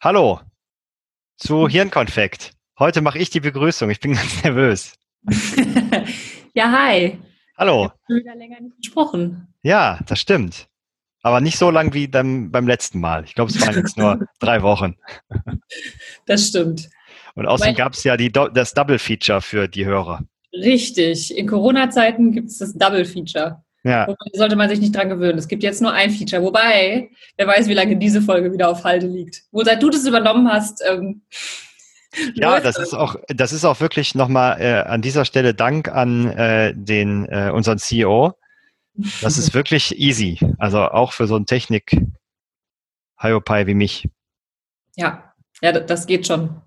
Hallo zu Hirnkonfekt. Heute mache ich die Begrüßung. Ich bin ganz nervös. ja, hi. Hallo. Wir haben wieder länger nicht gesprochen. Ja, das stimmt. Aber nicht so lang wie dann beim letzten Mal. Ich glaube, es waren jetzt nur drei Wochen. Das stimmt. Und außerdem gab es ja die, das Double Feature für die Hörer. Richtig. In Corona-Zeiten gibt es das Double Feature. Ja. Wobei, sollte man sich nicht dran gewöhnen. Es gibt jetzt nur ein Feature. Wobei, wer weiß, wie lange diese Folge wieder auf Halde liegt. Wohl seit du das übernommen hast. Ähm, ja, das ist auch, das ist auch wirklich nochmal äh, an dieser Stelle Dank an äh, den äh, unseren CEO. Das ist wirklich easy. Also auch für so einen Technik Hiopai wie mich. Ja, ja, das geht schon. Man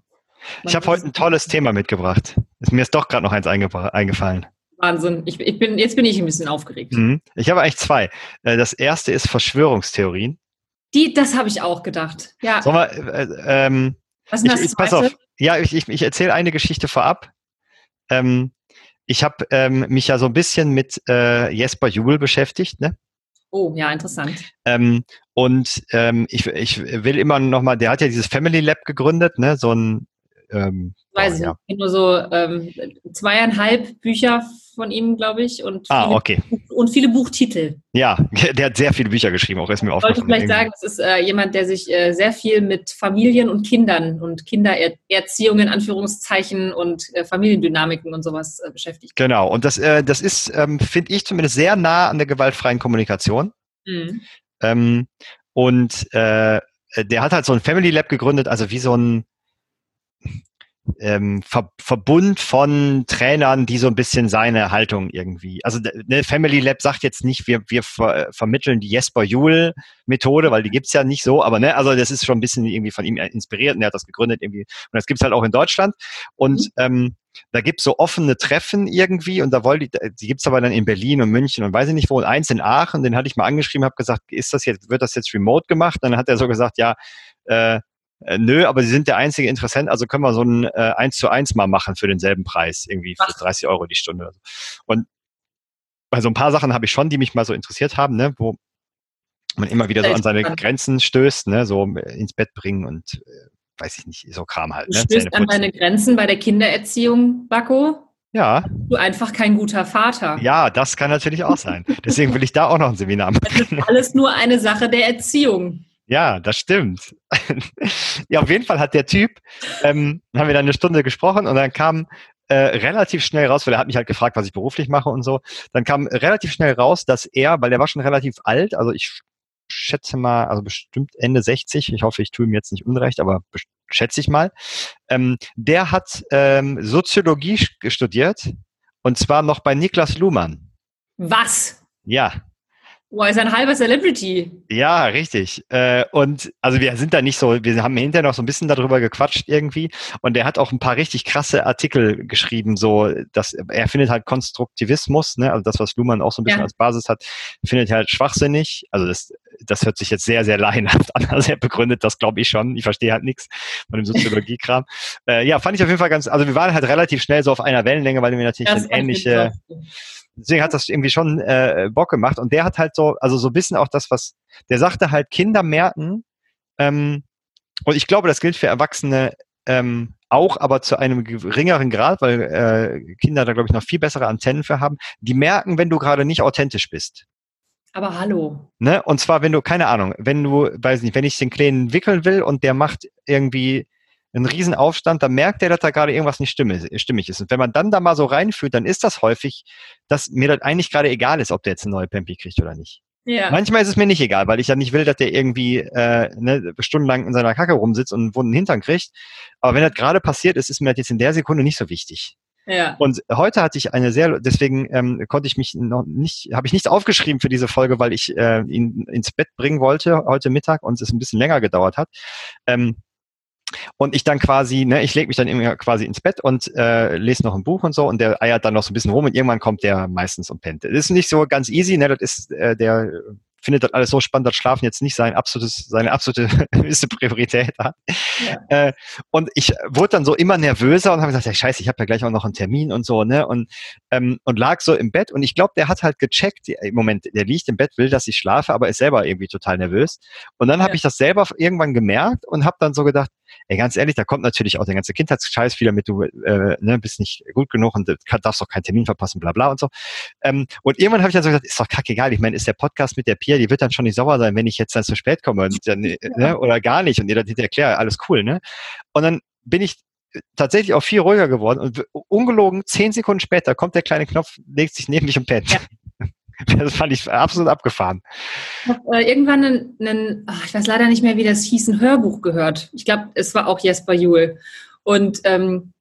ich habe heute ein tolles Thema mitgebracht. Mir ist doch gerade noch eins eingefallen. Wahnsinn. Ich, ich, bin, jetzt bin ich ein bisschen aufgeregt. Mhm. Ich habe eigentlich zwei. Äh, das erste ist Verschwörungstheorien. Die, das habe ich auch gedacht. Ja. Sollen wir, äh, ähm, Was ist das ich, pass auf. Ja, ich, ich, ich erzähle eine Geschichte vorab. Ähm, ich habe ähm, mich ja so ein bisschen mit äh, Jesper Juhl beschäftigt, ne? Oh, ja, interessant. Ähm, und ähm, ich, ich will immer noch mal, der hat ja dieses Family Lab gegründet, ne? So ein ähm, Weiß oh, ich ja. nur so ähm, zweieinhalb Bücher von ihm, glaube ich, und ah, viele, okay. und viele Buchtitel. Ja, der hat sehr viele Bücher geschrieben, auch ist mir aufgefallen. Ich wollte vielleicht sagen, das ist äh, jemand, der sich äh, sehr viel mit Familien und Kindern und Kindererziehung in Anführungszeichen und äh, Familiendynamiken und sowas äh, beschäftigt. Genau, und das, äh, das ist, ähm, finde ich zumindest sehr nah an der gewaltfreien Kommunikation. Mhm. Ähm, und äh, der hat halt so ein Family Lab gegründet, also wie so ein ähm, Ver Verbund von Trainern, die so ein bisschen seine Haltung irgendwie. Also ne, Family Lab sagt jetzt nicht, wir, wir ver vermitteln die Jesper Juhl Methode, weil die gibt's ja nicht so, aber ne, also das ist schon ein bisschen irgendwie von ihm inspiriert und er hat das gegründet irgendwie. Und das gibt's halt auch in Deutschland. Und mhm. ähm, da gibt's so offene Treffen irgendwie und da wollte ich, die gibt's aber dann in Berlin und München und weiß ich nicht wo. Und eins in Aachen, den hatte ich mal angeschrieben, habe gesagt, ist das jetzt, wird das jetzt remote gemacht? Und dann hat er so gesagt, ja, äh, äh, nö, aber sie sind der einzige Interessent, also können wir so ein äh, 1 zu 1 mal machen für denselben Preis, irgendwie für 30 Euro die Stunde. Und bei so ein paar Sachen habe ich schon, die mich mal so interessiert haben, ne, wo man immer wieder so an seine Grenzen stößt, ne, so ins Bett bringen und äh, weiß ich nicht, so Kram halt. Du ne? stößt an deine Grenzen bei der Kindererziehung, Bacco? Ja. Du einfach kein guter Vater. Ja, das kann natürlich auch sein. Deswegen will ich da auch noch ein Seminar machen. Das ist alles nur eine Sache der Erziehung. Ja, das stimmt. ja, auf jeden Fall hat der Typ, ähm, haben wir dann eine Stunde gesprochen und dann kam äh, relativ schnell raus, weil er hat mich halt gefragt, was ich beruflich mache und so. Dann kam relativ schnell raus, dass er, weil der war schon relativ alt, also ich schätze mal, also bestimmt Ende 60, ich hoffe, ich tue ihm jetzt nicht unrecht, aber schätze ich mal, ähm, der hat ähm, Soziologie studiert und zwar noch bei Niklas Luhmann. Was? Ja. Boah, ist ein halber Celebrity. Ja, richtig. Äh, und also wir sind da nicht so, wir haben hinterher noch so ein bisschen darüber gequatscht irgendwie. Und er hat auch ein paar richtig krasse Artikel geschrieben, so dass er findet halt Konstruktivismus, ne, also das, was Luhmann auch so ein bisschen ja. als Basis hat, findet er halt schwachsinnig. Also das, das hört sich jetzt sehr, sehr laienhaft an. Also er begründet das, glaube ich schon. Ich verstehe halt nichts von dem Soziologiekram. äh, ja, fand ich auf jeden Fall ganz, also wir waren halt relativ schnell so auf einer Wellenlänge, weil wir natürlich eine ähnliche deswegen hat das irgendwie schon äh, Bock gemacht. Und der hat halt so, also so ein bisschen auch das, was, der sagte halt, Kinder merken, ähm, und ich glaube, das gilt für Erwachsene ähm, auch, aber zu einem geringeren Grad, weil äh, Kinder da, glaube ich, noch viel bessere Antennen für haben, die merken, wenn du gerade nicht authentisch bist. Aber hallo. Ne? Und zwar, wenn du, keine Ahnung, wenn du, weiß nicht, wenn ich den Kleinen wickeln will und der macht irgendwie einen riesen Aufstand, dann merkt er, dass da gerade irgendwas nicht stimmig ist. Und wenn man dann da mal so reinfühlt, dann ist das häufig, dass mir das eigentlich gerade egal ist, ob der jetzt eine neue Pampi kriegt oder nicht. Ja. Manchmal ist es mir nicht egal, weil ich ja nicht will, dass der irgendwie äh, ne, stundenlang in seiner Kacke rumsitzt und einen wunden Hintern kriegt. Aber wenn das gerade passiert ist, ist mir das jetzt in der Sekunde nicht so wichtig. Ja. Und heute hatte ich eine sehr, deswegen ähm, konnte ich mich noch nicht, habe ich nichts aufgeschrieben für diese Folge, weil ich äh, ihn ins Bett bringen wollte heute Mittag und es ein bisschen länger gedauert hat. Ähm, und ich dann quasi, ne, ich lege mich dann immer quasi ins Bett und äh, lese noch ein Buch und so und der eiert dann noch so ein bisschen rum und irgendwann kommt der meistens und pennt. Das ist nicht so ganz easy, ne, das ist äh, der findet das alles so spannend, dass Schlafen jetzt nicht sein absolutes, seine absolute höchste Priorität hat. Ja. Äh, und ich wurde dann so immer nervöser und habe gesagt, ja scheiße, ich habe ja gleich auch noch einen Termin und so, ne? Und, ähm, und lag so im Bett und ich glaube, der hat halt gecheckt, im Moment, der liegt im Bett, will, dass ich schlafe, aber ist selber irgendwie total nervös. Und dann ja. habe ich das selber irgendwann gemerkt und habe dann so gedacht, ey, ganz ehrlich, da kommt natürlich auch der ganze Kindheitsscheiß wieder mit, du äh, ne, bist nicht gut genug und darfst doch keinen Termin verpassen, bla bla und so. Ähm, und irgendwann habe ich dann so gesagt, ist doch kackegal, ich meine, ist der Podcast mit der Pia, die wird dann schon nicht sauer sein, wenn ich jetzt dann zu spät komme und dann, ja. ne, oder gar nicht und ihr dann hinterher alles cool, ne? Und dann bin ich tatsächlich auch viel ruhiger geworden und ungelogen zehn Sekunden später kommt der kleine Knopf, legt sich neben mich und pennt. Ja. Das fand ich absolut abgefahren. Ich habe äh, irgendwann einen, einen ach, ich weiß leider nicht mehr, wie das hieß, ein Hörbuch gehört. Ich glaube, es war auch Jesper Juhl. Und ähm, äh,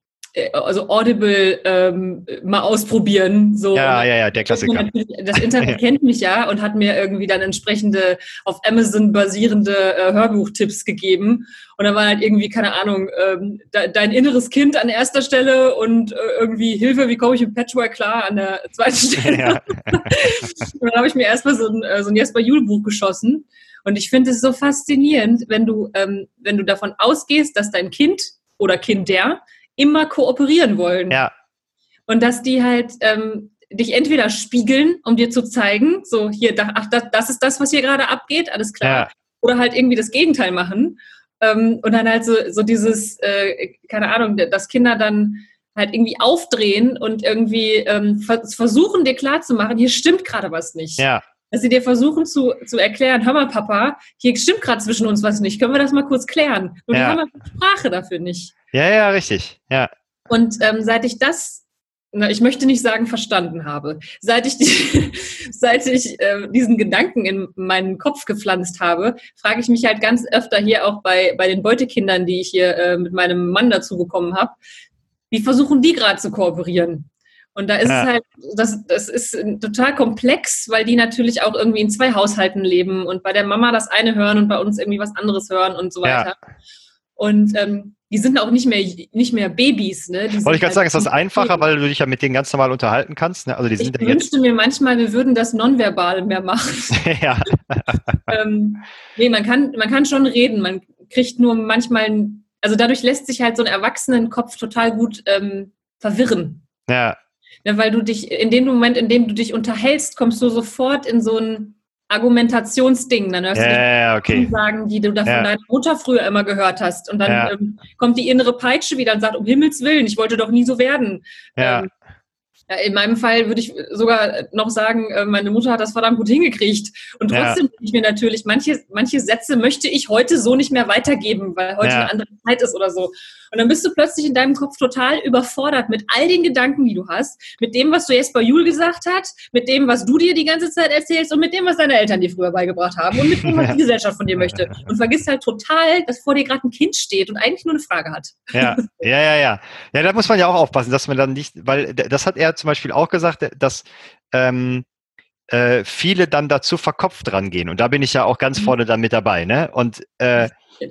also Audible ähm, mal ausprobieren. So. Ja, ja, ja, der Klassiker. Das Internet kennt mich ja und hat mir irgendwie dann entsprechende auf Amazon basierende äh, Hörbuchtipps gegeben. Und dann war halt irgendwie, keine Ahnung, ähm, de dein inneres Kind an erster Stelle und äh, irgendwie Hilfe, wie komme ich mit Patchwork klar an der zweiten Stelle. Ja. und dann habe ich mir erstmal so ein, äh, so ein Jesper Juhl-Buch geschossen. Und ich finde es so faszinierend, wenn du, ähm, wenn du davon ausgehst, dass dein Kind oder Kind der immer kooperieren wollen. Ja. Und dass die halt ähm, dich entweder spiegeln, um dir zu zeigen, so hier, da, ach, das, das ist das, was hier gerade abgeht, alles klar. Ja. Oder halt irgendwie das Gegenteil machen. Ähm, und dann halt so, so dieses, äh, keine Ahnung, dass Kinder dann halt irgendwie aufdrehen und irgendwie ähm, versuchen dir klarzumachen, hier stimmt gerade was nicht. Ja. Dass sie dir versuchen zu, zu erklären, hör mal, Papa, hier stimmt gerade zwischen uns was nicht. Können wir das mal kurz klären? Und ja. wir haben Sprache dafür nicht. Ja, ja, richtig. Ja. Und ähm, seit ich das, na, ich möchte nicht sagen verstanden habe, seit ich, die, seit ich äh, diesen Gedanken in meinen Kopf gepflanzt habe, frage ich mich halt ganz öfter hier auch bei, bei den Beutekindern, die ich hier äh, mit meinem Mann dazu bekommen habe, wie versuchen die gerade zu kooperieren? Und da ist ja. es halt, das, das ist total komplex, weil die natürlich auch irgendwie in zwei Haushalten leben und bei der Mama das eine hören und bei uns irgendwie was anderes hören und so weiter. Ja. Und ähm, die sind auch nicht mehr, nicht mehr Babys. Ne? Wollte ich gerade halt sagen, ist das einfacher, weil du dich ja mit denen ganz normal unterhalten kannst? Ne? Also die sind ich ja wünschte mir manchmal, wir würden das nonverbal mehr machen. ja. ähm, nee, man kann, man kann schon reden. Man kriegt nur manchmal, also dadurch lässt sich halt so ein Erwachsenenkopf total gut ähm, verwirren. Ja. Ja. Weil du dich, in dem Moment, in dem du dich unterhältst, kommst du sofort in so ein Argumentationsding. Dann hörst ja, du die okay. sagen, die du da von ja. deiner Mutter früher immer gehört hast. Und dann ja. ähm, kommt die innere Peitsche wieder und sagt, um Himmels Willen, ich wollte doch nie so werden. Ja. In meinem Fall würde ich sogar noch sagen, äh, meine Mutter hat das verdammt gut hingekriegt. Und trotzdem ja. ich mir natürlich, manche, manche Sätze möchte ich heute so nicht mehr weitergeben, weil heute ja. eine andere Zeit ist oder so. Und dann bist du plötzlich in deinem Kopf total überfordert mit all den Gedanken, die du hast, mit dem, was du jetzt bei Jul gesagt hat, mit dem, was du dir die ganze Zeit erzählst und mit dem, was deine Eltern dir früher beigebracht haben und mit dem, was die Gesellschaft von dir möchte. Und vergisst halt total, dass vor dir gerade ein Kind steht und eigentlich nur eine Frage hat. Ja, ja, ja, ja. Ja, da muss man ja auch aufpassen, dass man dann nicht, weil das hat er zum Beispiel auch gesagt, dass ähm, äh, viele dann dazu verkopft rangehen. Und da bin ich ja auch ganz mhm. vorne dann mit dabei, ne? Und äh,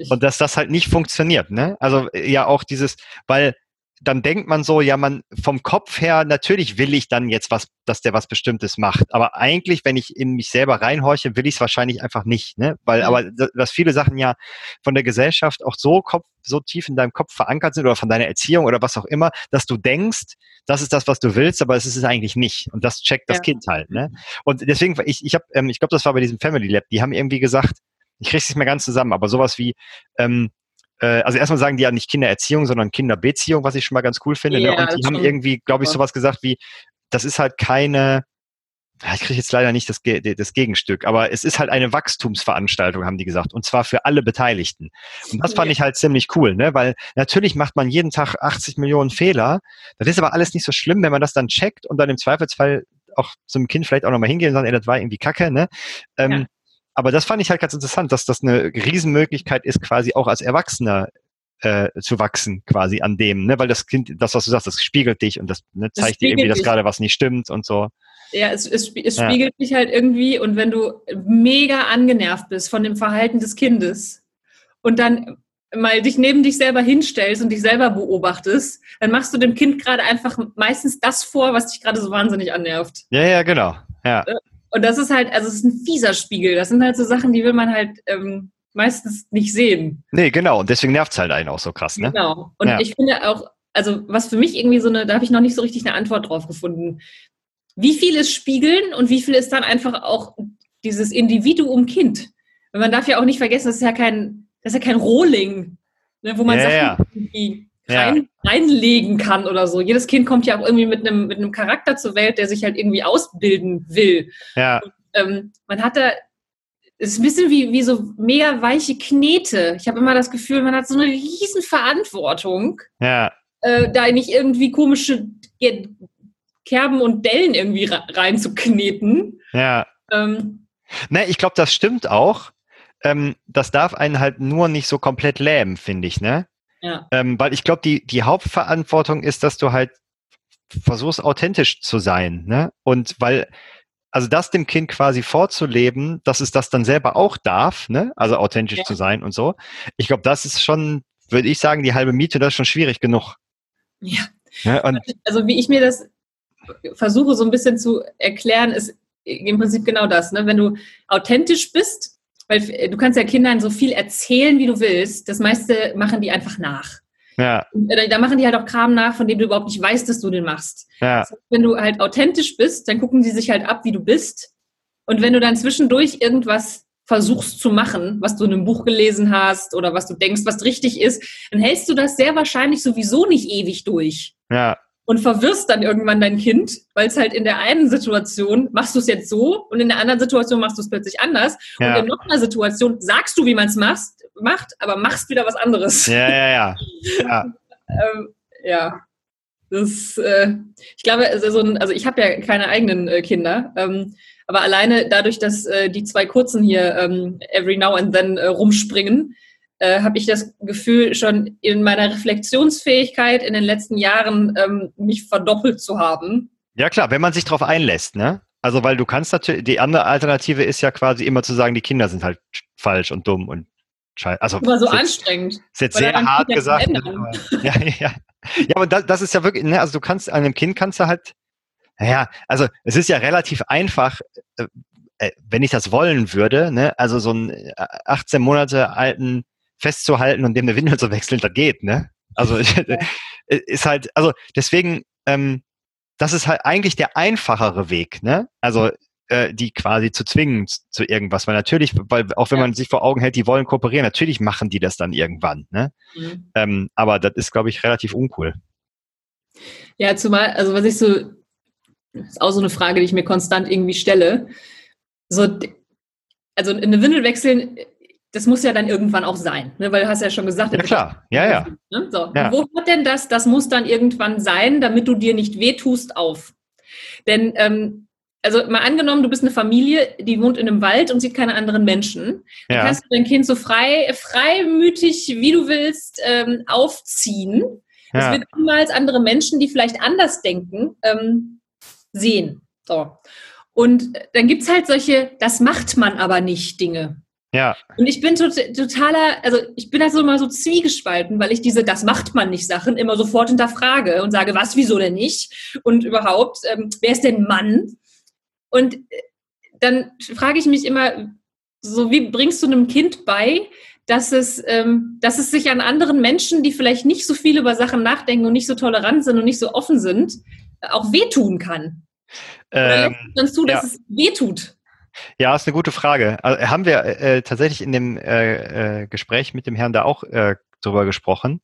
und dass das halt nicht funktioniert, ne? Also ja auch dieses, weil dann denkt man so, ja, man vom Kopf her, natürlich will ich dann jetzt was, dass der was Bestimmtes macht. Aber eigentlich, wenn ich in mich selber reinhorche, will ich es wahrscheinlich einfach nicht. Ne? Weil, aber dass viele Sachen ja von der Gesellschaft auch so Kopf, so tief in deinem Kopf verankert sind oder von deiner Erziehung oder was auch immer, dass du denkst, das ist das, was du willst, aber es ist es eigentlich nicht. Und das checkt das ja. Kind halt. Ne? Und deswegen, ich, ich habe, ähm, ich glaube, das war bei diesem Family Lab, die haben irgendwie gesagt, ich kriege es nicht mehr ganz zusammen, aber sowas wie, ähm, äh, also erstmal sagen die ja nicht Kindererziehung, sondern Kinderbeziehung, was ich schon mal ganz cool finde. Ja, ne? Und die haben irgendwie, glaube ich, sowas gesagt wie, das ist halt keine, ich kriege jetzt leider nicht das, das Gegenstück, aber es ist halt eine Wachstumsveranstaltung, haben die gesagt, und zwar für alle Beteiligten. Und das fand ich halt ziemlich cool, ne? weil natürlich macht man jeden Tag 80 Millionen Fehler. Das ist aber alles nicht so schlimm, wenn man das dann checkt und dann im Zweifelsfall auch zum Kind vielleicht auch nochmal hingehen und sagen, ey, das war irgendwie kacke. Ne? Ähm, ja aber das fand ich halt ganz interessant, dass das eine Riesenmöglichkeit ist, quasi auch als Erwachsener äh, zu wachsen, quasi an dem, ne? Weil das Kind, das, was du sagst, das spiegelt dich und das ne, zeigt dir irgendwie, dass gerade was nicht stimmt und so. Ja, es, es, es ja. spiegelt dich halt irgendwie und wenn du mega angenervt bist von dem Verhalten des Kindes und dann mal dich neben dich selber hinstellst und dich selber beobachtest, dann machst du dem Kind gerade einfach meistens das vor, was dich gerade so wahnsinnig annervt. Ja, ja, genau. Ja. Und das ist halt, also es ist ein fieser Spiegel. Das sind halt so Sachen, die will man halt ähm, meistens nicht sehen. Nee, genau. Und deswegen nervt es halt einen auch so krass, ne? Genau. Und Ja. ich finde auch, also was für mich irgendwie so eine, da habe ich noch nicht so richtig eine Antwort drauf gefunden. Wie viel ist Spiegeln und wie viel ist dann einfach auch dieses Individuum Kind? Weil man darf ja auch nicht vergessen, das ist ja kein, das ist ja kein Rohling, ne, wo man Ja, Sachen ja. Ja. rein, reinlegen kann oder so. Jedes Kind kommt ja auch irgendwie mit einem, mit einem Charakter zur Welt, der sich halt irgendwie ausbilden will. Ja, Ähm, man hat da, es ist ein bisschen wie, wie so mega weiche Knete. Ich habe immer das Gefühl, man hat so eine riesen Verantwortung ja, äh, da nicht irgendwie komische Kerben und Dellen irgendwie reinzukneten. ja. Ähm, Ne, ich glaube, das stimmt auch. Ähm, das darf einen halt nur nicht so komplett lähmen, finde ich, ne? Ja, Ähm, weil ich glaube, die, die Hauptverantwortung ist, dass du halt versuchst, authentisch zu sein, ne? Und weil, also das dem Kind quasi vorzuleben, dass es das dann selber auch darf, ne? Also authentisch Ja. zu sein und so. Ich glaube, das ist schon, würde ich sagen, die halbe Miete, das ist schon schwierig genug. ja. Ne? Und Also wie ich mir das versuche so ein bisschen zu erklären, ist im Prinzip genau das. Ne? Wenn du authentisch bist, weil du kannst ja Kindern so viel erzählen, wie du willst, das meiste machen die einfach nach. ja, Und, äh, Da machen die halt auch Kram nach, von dem du überhaupt nicht weißt, dass du den machst. ja, Das heißt, wenn du halt authentisch bist, dann gucken die sich halt ab, wie du bist. Und wenn du dann zwischendurch irgendwas versuchst zu machen, was du in einem Buch gelesen hast oder was du denkst, was richtig ist, dann hältst du das sehr wahrscheinlich sowieso nicht ewig durch ja, und verwirrst dann irgendwann dein Kind, weil es halt in der einen Situation machst du es jetzt so und in der anderen Situation machst du es plötzlich anders Ja. und in noch einer Situation sagst du, wie man es macht, macht, aber machst wieder was anderes. ja, ja, ja. ja. Ähm, ja, das, äh, ich glaube, also, also ich habe ja keine eigenen äh, Kinder, ähm, aber alleine dadurch, dass äh, die zwei Kurzen hier ähm, every now and then äh, rumspringen, äh, habe ich das Gefühl, schon in meiner Reflexionsfähigkeit in den letzten Jahren ähm, mich verdoppelt zu haben. Ja klar, wenn man sich darauf einlässt, ne? Also weil du kannst natürlich, die andere Alternative ist ja quasi immer zu sagen, die Kinder sind halt falsch und dumm und scheiße. Also War so ist jetzt, anstrengend. ist jetzt sehr hart gesagt. Ne? Aber, ja, ja. ja, aber das, das ist ja wirklich, ne? Also du kannst an einem Kind kannst du halt, naja, also es ist ja relativ einfach, äh, äh, wenn ich das wollen würde, ne? Also so einen äh, 18 Monate alten festzuhalten und dem eine Windel zu wechseln, das geht, ne? Also ist halt, also deswegen, ähm, das ist halt eigentlich der einfachere Weg, ne? Also äh, die quasi zu zwingen zu irgendwas, weil natürlich, weil auch wenn Ja. man sich vor Augen hält, die wollen kooperieren, natürlich machen die das dann irgendwann, ne? Mhm. Ähm, aber das ist, glaube ich, relativ uncool. Ja, zumal, also was ich so, ist auch so eine Frage, die ich mir konstant irgendwie stelle. So, also eine Windel wechseln, das muss ja dann irgendwann auch sein, ne? weil du hast ja schon gesagt, Ja klar, ja, ja. Ne? So. Ja. Wo hört denn das? Das muss dann irgendwann sein, damit du dir nicht wehtust auf. Denn, ähm, also mal angenommen, du bist eine Familie, die wohnt in einem Wald und sieht keine anderen Menschen. Dann Ja, kannst du dein Kind so frei, freimütig, wie du willst, ähm, aufziehen. Es ja, wird niemals andere Menschen, die vielleicht anders denken, ähm, sehen. So. Und äh, dann gibt's halt solche, das macht man aber nicht Dinge. Ja, Und ich bin tot, totaler, also ich bin da so immer so zwiegespalten, weil ich diese Das macht man nicht Sachen immer sofort hinterfrage und sage, was, wieso denn nicht? Und überhaupt, ähm, wer ist denn Mann? Und äh, dann frage ich mich immer, so wie bringst du einem Kind bei, dass es, ähm, dass es sich an anderen Menschen, die vielleicht nicht so viel über Sachen nachdenken und nicht so tolerant sind und nicht so offen sind, auch wehtun kann? Oder ähm, lässt es uns zu, dass ja. es wehtut? Ja, ist eine gute Frage. Also, haben wir äh, tatsächlich in dem äh, äh, Gespräch mit dem Herrn da auch äh, drüber gesprochen.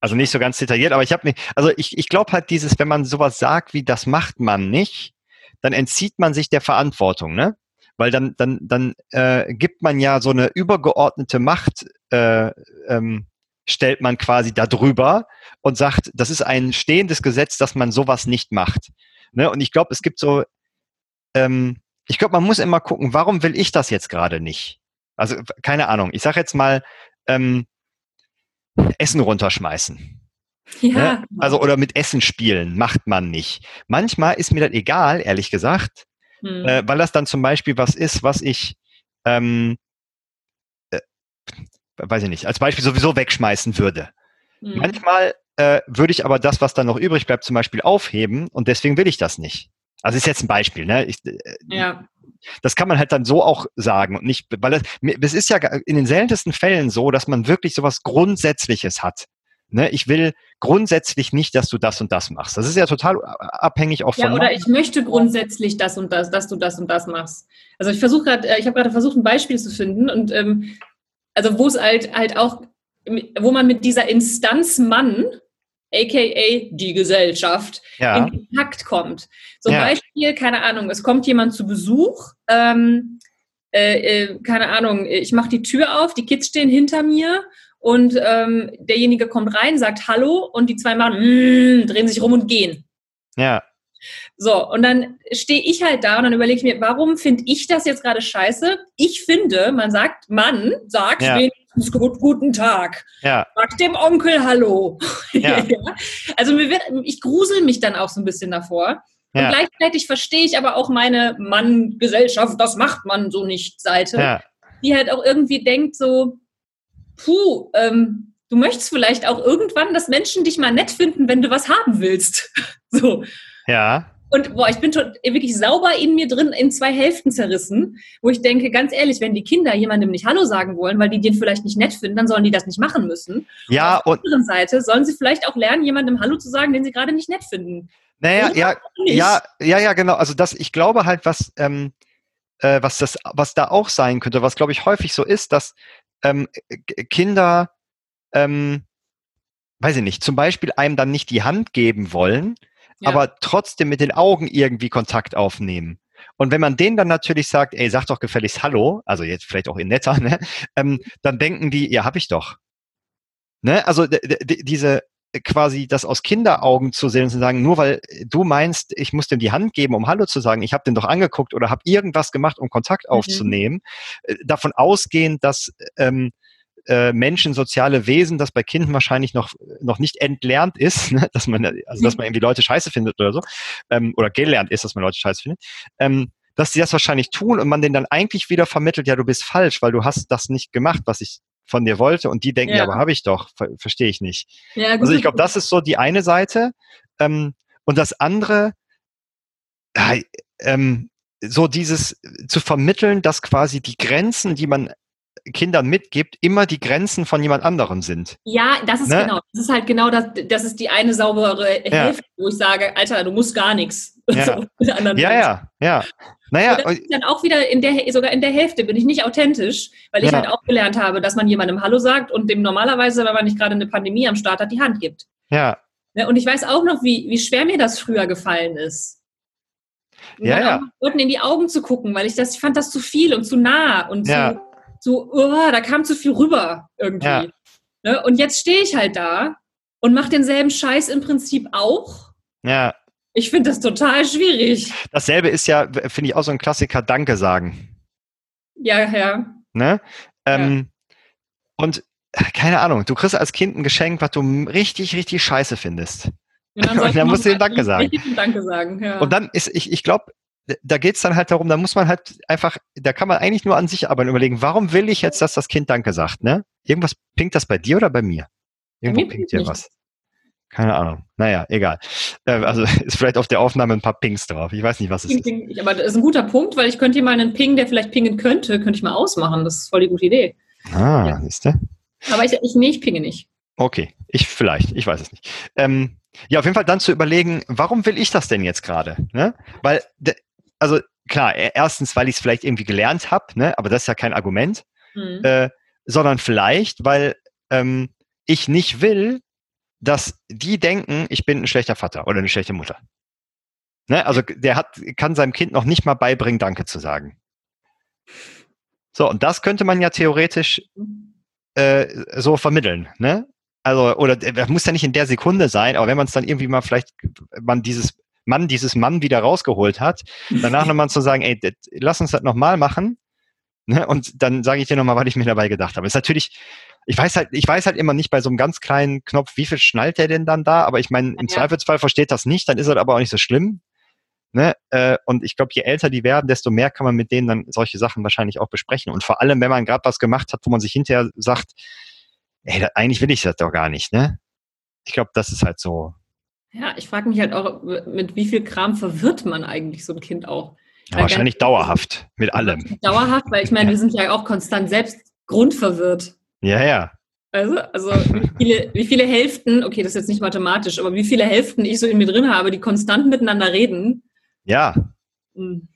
Also nicht so ganz detailliert, aber ich habe mir, also ich, ich glaube halt dieses, wenn man sowas sagt wie das macht man nicht, dann entzieht man sich der Verantwortung, ne? Weil dann, dann, dann äh, gibt man ja so eine übergeordnete Macht, äh, ähm, stellt man quasi da drüber und sagt, das ist ein stehendes Gesetz, dass man sowas nicht macht. Ne? Und ich glaube, es gibt so, ähm, ich glaube, man muss immer gucken, warum will ich das jetzt gerade nicht? Also, keine Ahnung. Ich sage jetzt mal, ähm, Essen runterschmeißen. Ja. Ne? Also, oder mit Essen spielen, macht man nicht. Manchmal ist mir das egal, ehrlich gesagt, Hm. äh, weil das dann zum Beispiel was ist, was ich, ähm, äh, weiß ich nicht, als Beispiel sowieso wegschmeißen würde. Hm. Manchmal äh, würde ich aber das, was dann noch übrig bleibt, zum Beispiel aufheben und deswegen will ich das nicht. Also ist jetzt ein Beispiel, ne? Ich, äh, Ja. das kann man halt dann so auch sagen und nicht, weil es, es ist ja in den seltensten Fällen so, dass man wirklich sowas Grundsätzliches hat. Ne, ich will grundsätzlich nicht, dass du das und das machst. Das ist ja total abhängig auch von. Ja, oder ich möchte grundsätzlich das und das, dass du das und das machst. Also ich versuche gerade, äh, ich habe gerade versucht, ein Beispiel zu finden und ähm, also wo es halt halt auch, wo man mit dieser Instanz Mann, aka die Gesellschaft, ja. in Kontakt kommt. Zum ja. Beispiel, keine Ahnung, es kommt jemand zu Besuch, ähm, äh, äh, keine Ahnung, ich mache die Tür auf, die Kids stehen hinter mir und ähm, derjenige kommt rein, sagt Hallo und die zwei machen, mm, drehen sich rum und gehen. Ja. So, und dann stehe ich halt da und dann überlege ich mir, warum finde ich das jetzt gerade scheiße? Ich finde, man sagt, Mann sagt ja. Gut, guten Tag. Ja. Sagt dem Onkel Hallo. Ja. also mir wird, ich grusel mich dann auch so ein bisschen davor. Ja. Und gleichzeitig verstehe ich aber auch meine Mann-Gesellschaft, das macht man so nicht Seite, ja. die halt auch irgendwie denkt so, puh, ähm, du möchtest vielleicht auch irgendwann, dass Menschen dich mal nett finden, wenn du was haben willst. so. Ja. Und boah, ich bin schon wirklich sauber in mir drin in zwei Hälften zerrissen, wo ich denke, ganz ehrlich, wenn die Kinder jemandem nicht Hallo sagen wollen, weil die den vielleicht nicht nett finden, dann sollen die das nicht machen müssen. Ja, und auf der anderen Seite sollen sie vielleicht auch lernen, jemandem Hallo zu sagen, den sie gerade nicht nett finden. Naja, ja, ja, ja, ja, genau. Also das, ich glaube halt, was, ähm, äh, was das, was da auch sein könnte, was glaube ich häufig so ist, dass ähm, Kinder, ähm, weiß ich nicht, zum Beispiel einem dann nicht die Hand geben wollen, ja. aber trotzdem mit den Augen irgendwie Kontakt aufnehmen. Und wenn man denen dann natürlich sagt, ey, sag doch gefälligst Hallo, also jetzt vielleicht auch in netter, ne, ähm, dann denken die, ja, hab ich doch. Ne? Also diese quasi das aus Kinderaugen zu sehen und zu sagen, nur weil du meinst, ich muss dem die Hand geben, um Hallo zu sagen, ich habe den doch angeguckt oder habe irgendwas gemacht, um Kontakt mhm. aufzunehmen, äh, davon ausgehend, dass ähm, äh, Menschen soziale Wesen, das bei Kindern wahrscheinlich noch, noch nicht entlernt ist, ne? dass man, also dass man irgendwie Leute scheiße findet oder so, ähm, oder gelernt ist, dass man Leute scheiße findet, ähm, dass sie das wahrscheinlich tun und man denen dann eigentlich wieder vermittelt, ja, du bist falsch, weil du hast das nicht gemacht, was ich von dir wollte und die denken, ja, ja aber habe ich doch, ver verstehe ich nicht. Ja, also ich glaube, das ist so die eine Seite ähm, und das andere, äh, ähm, so dieses zu vermitteln, dass quasi die Grenzen, die man Kindern mitgibt, immer die Grenzen von jemand anderem sind. Ja, das ist ne? genau. Das ist halt genau das, das ist die eine saubere Hälfte, ja. wo ich sage, Alter, du musst gar nichts. Ja, so, ja, ja, ja. Naja, das ist dann auch wieder in der, sogar in der Hälfte bin ich nicht authentisch, weil ich ja. halt auch gelernt habe, dass man jemandem Hallo sagt und dem normalerweise, wenn man nicht gerade eine Pandemie am Start hat, die Hand gibt. Ja. Ne, und ich weiß auch noch, wie, wie schwer mir das früher gefallen ist. ja, ja. Leuten in die Augen zu gucken, weil ich das, ich fand das zu viel und zu nah und ja. zu, zu oh, da kam zu viel rüber irgendwie. Ja. Ne? Und jetzt stehe ich halt da und mache denselben Scheiß im Prinzip auch. Ja. Ich finde das total schwierig. Dasselbe ist ja, finde ich, auch so ein Klassiker, Danke sagen. Ja, ja. Ne? Ähm, ja. Und keine Ahnung, du kriegst als Kind ein Geschenk, was du richtig, richtig scheiße findest. Und dann, und dann musst du ihm Danke sagen. Danke sagen ja. Und dann ist, ich, ich glaube, da geht es dann halt darum, da muss man halt einfach, da kann man eigentlich nur an sich arbeiten und überlegen, warum will ich jetzt, dass das Kind Danke sagt, ne? Irgendwas pinkt das bei dir oder bei mir? Irgendwo pinkt dir was. Keine Ahnung. Naja, egal. Äh, also ist vielleicht auf der Aufnahme ein paar Pings drauf. Ich weiß nicht, was es ist. Ping. Aber das ist ein guter Punkt, weil ich könnte hier mal einen Ping, der vielleicht pingen könnte, könnte ich mal ausmachen. Das ist voll die gute Idee. Ah, ja. siehst du? Aber ich, ich, nee, ich pinge nicht. Okay, ich vielleicht, ich weiß es nicht. Ähm, ja, auf jeden Fall dann zu überlegen, warum will ich das denn jetzt gerade? Ne? Weil, also klar, e, erstens, weil ich es vielleicht irgendwie gelernt habe, ne? aber das ist ja kein Argument, mhm. äh, sondern vielleicht, weil ähm, ich nicht will, dass die denken, ich bin ein schlechter Vater oder eine schlechte Mutter. Ne? Also der hat, kann seinem Kind noch nicht mal beibringen, Danke zu sagen. So, und das könnte man ja theoretisch äh, so vermitteln. Ne? Also, oder das muss ja nicht in der Sekunde sein, aber wenn man es dann irgendwie mal vielleicht, man dieses Mann, dieses Mann wieder rausgeholt hat, danach nochmal zu sagen, ey, lass uns das nochmal machen. Ne? Und dann sage ich dir nochmal, was ich mir dabei gedacht habe. ist natürlich, ich weiß halt, ich weiß halt immer nicht bei so einem ganz kleinen Knopf, wie viel schnallt der denn dann da, aber ich meine, im ja. Zweifelsfall versteht das nicht, dann ist es aber auch nicht so schlimm. Ne? Äh, und ich glaube, je älter die werden, desto mehr kann man mit denen dann solche Sachen wahrscheinlich auch besprechen. Und vor allem, wenn man gerade was gemacht hat, wo man sich hinterher sagt, ey, eigentlich will ich das doch gar nicht, ne? Ich glaube, das ist halt so. Ja, ich frage mich halt auch, mit wie viel Kram verwirrt man eigentlich so ein Kind auch? Ja, wahrscheinlich dauerhaft mit allem. Dauerhaft, weil ich meine, wir sind ja auch konstant selbst grundverwirrt. Ja, ja. Also, also wie, viele, wie viele Hälften, okay, das ist jetzt nicht mathematisch, aber wie viele Hälften ich so in mir drin habe, die konstant miteinander reden. Ja. Mhm.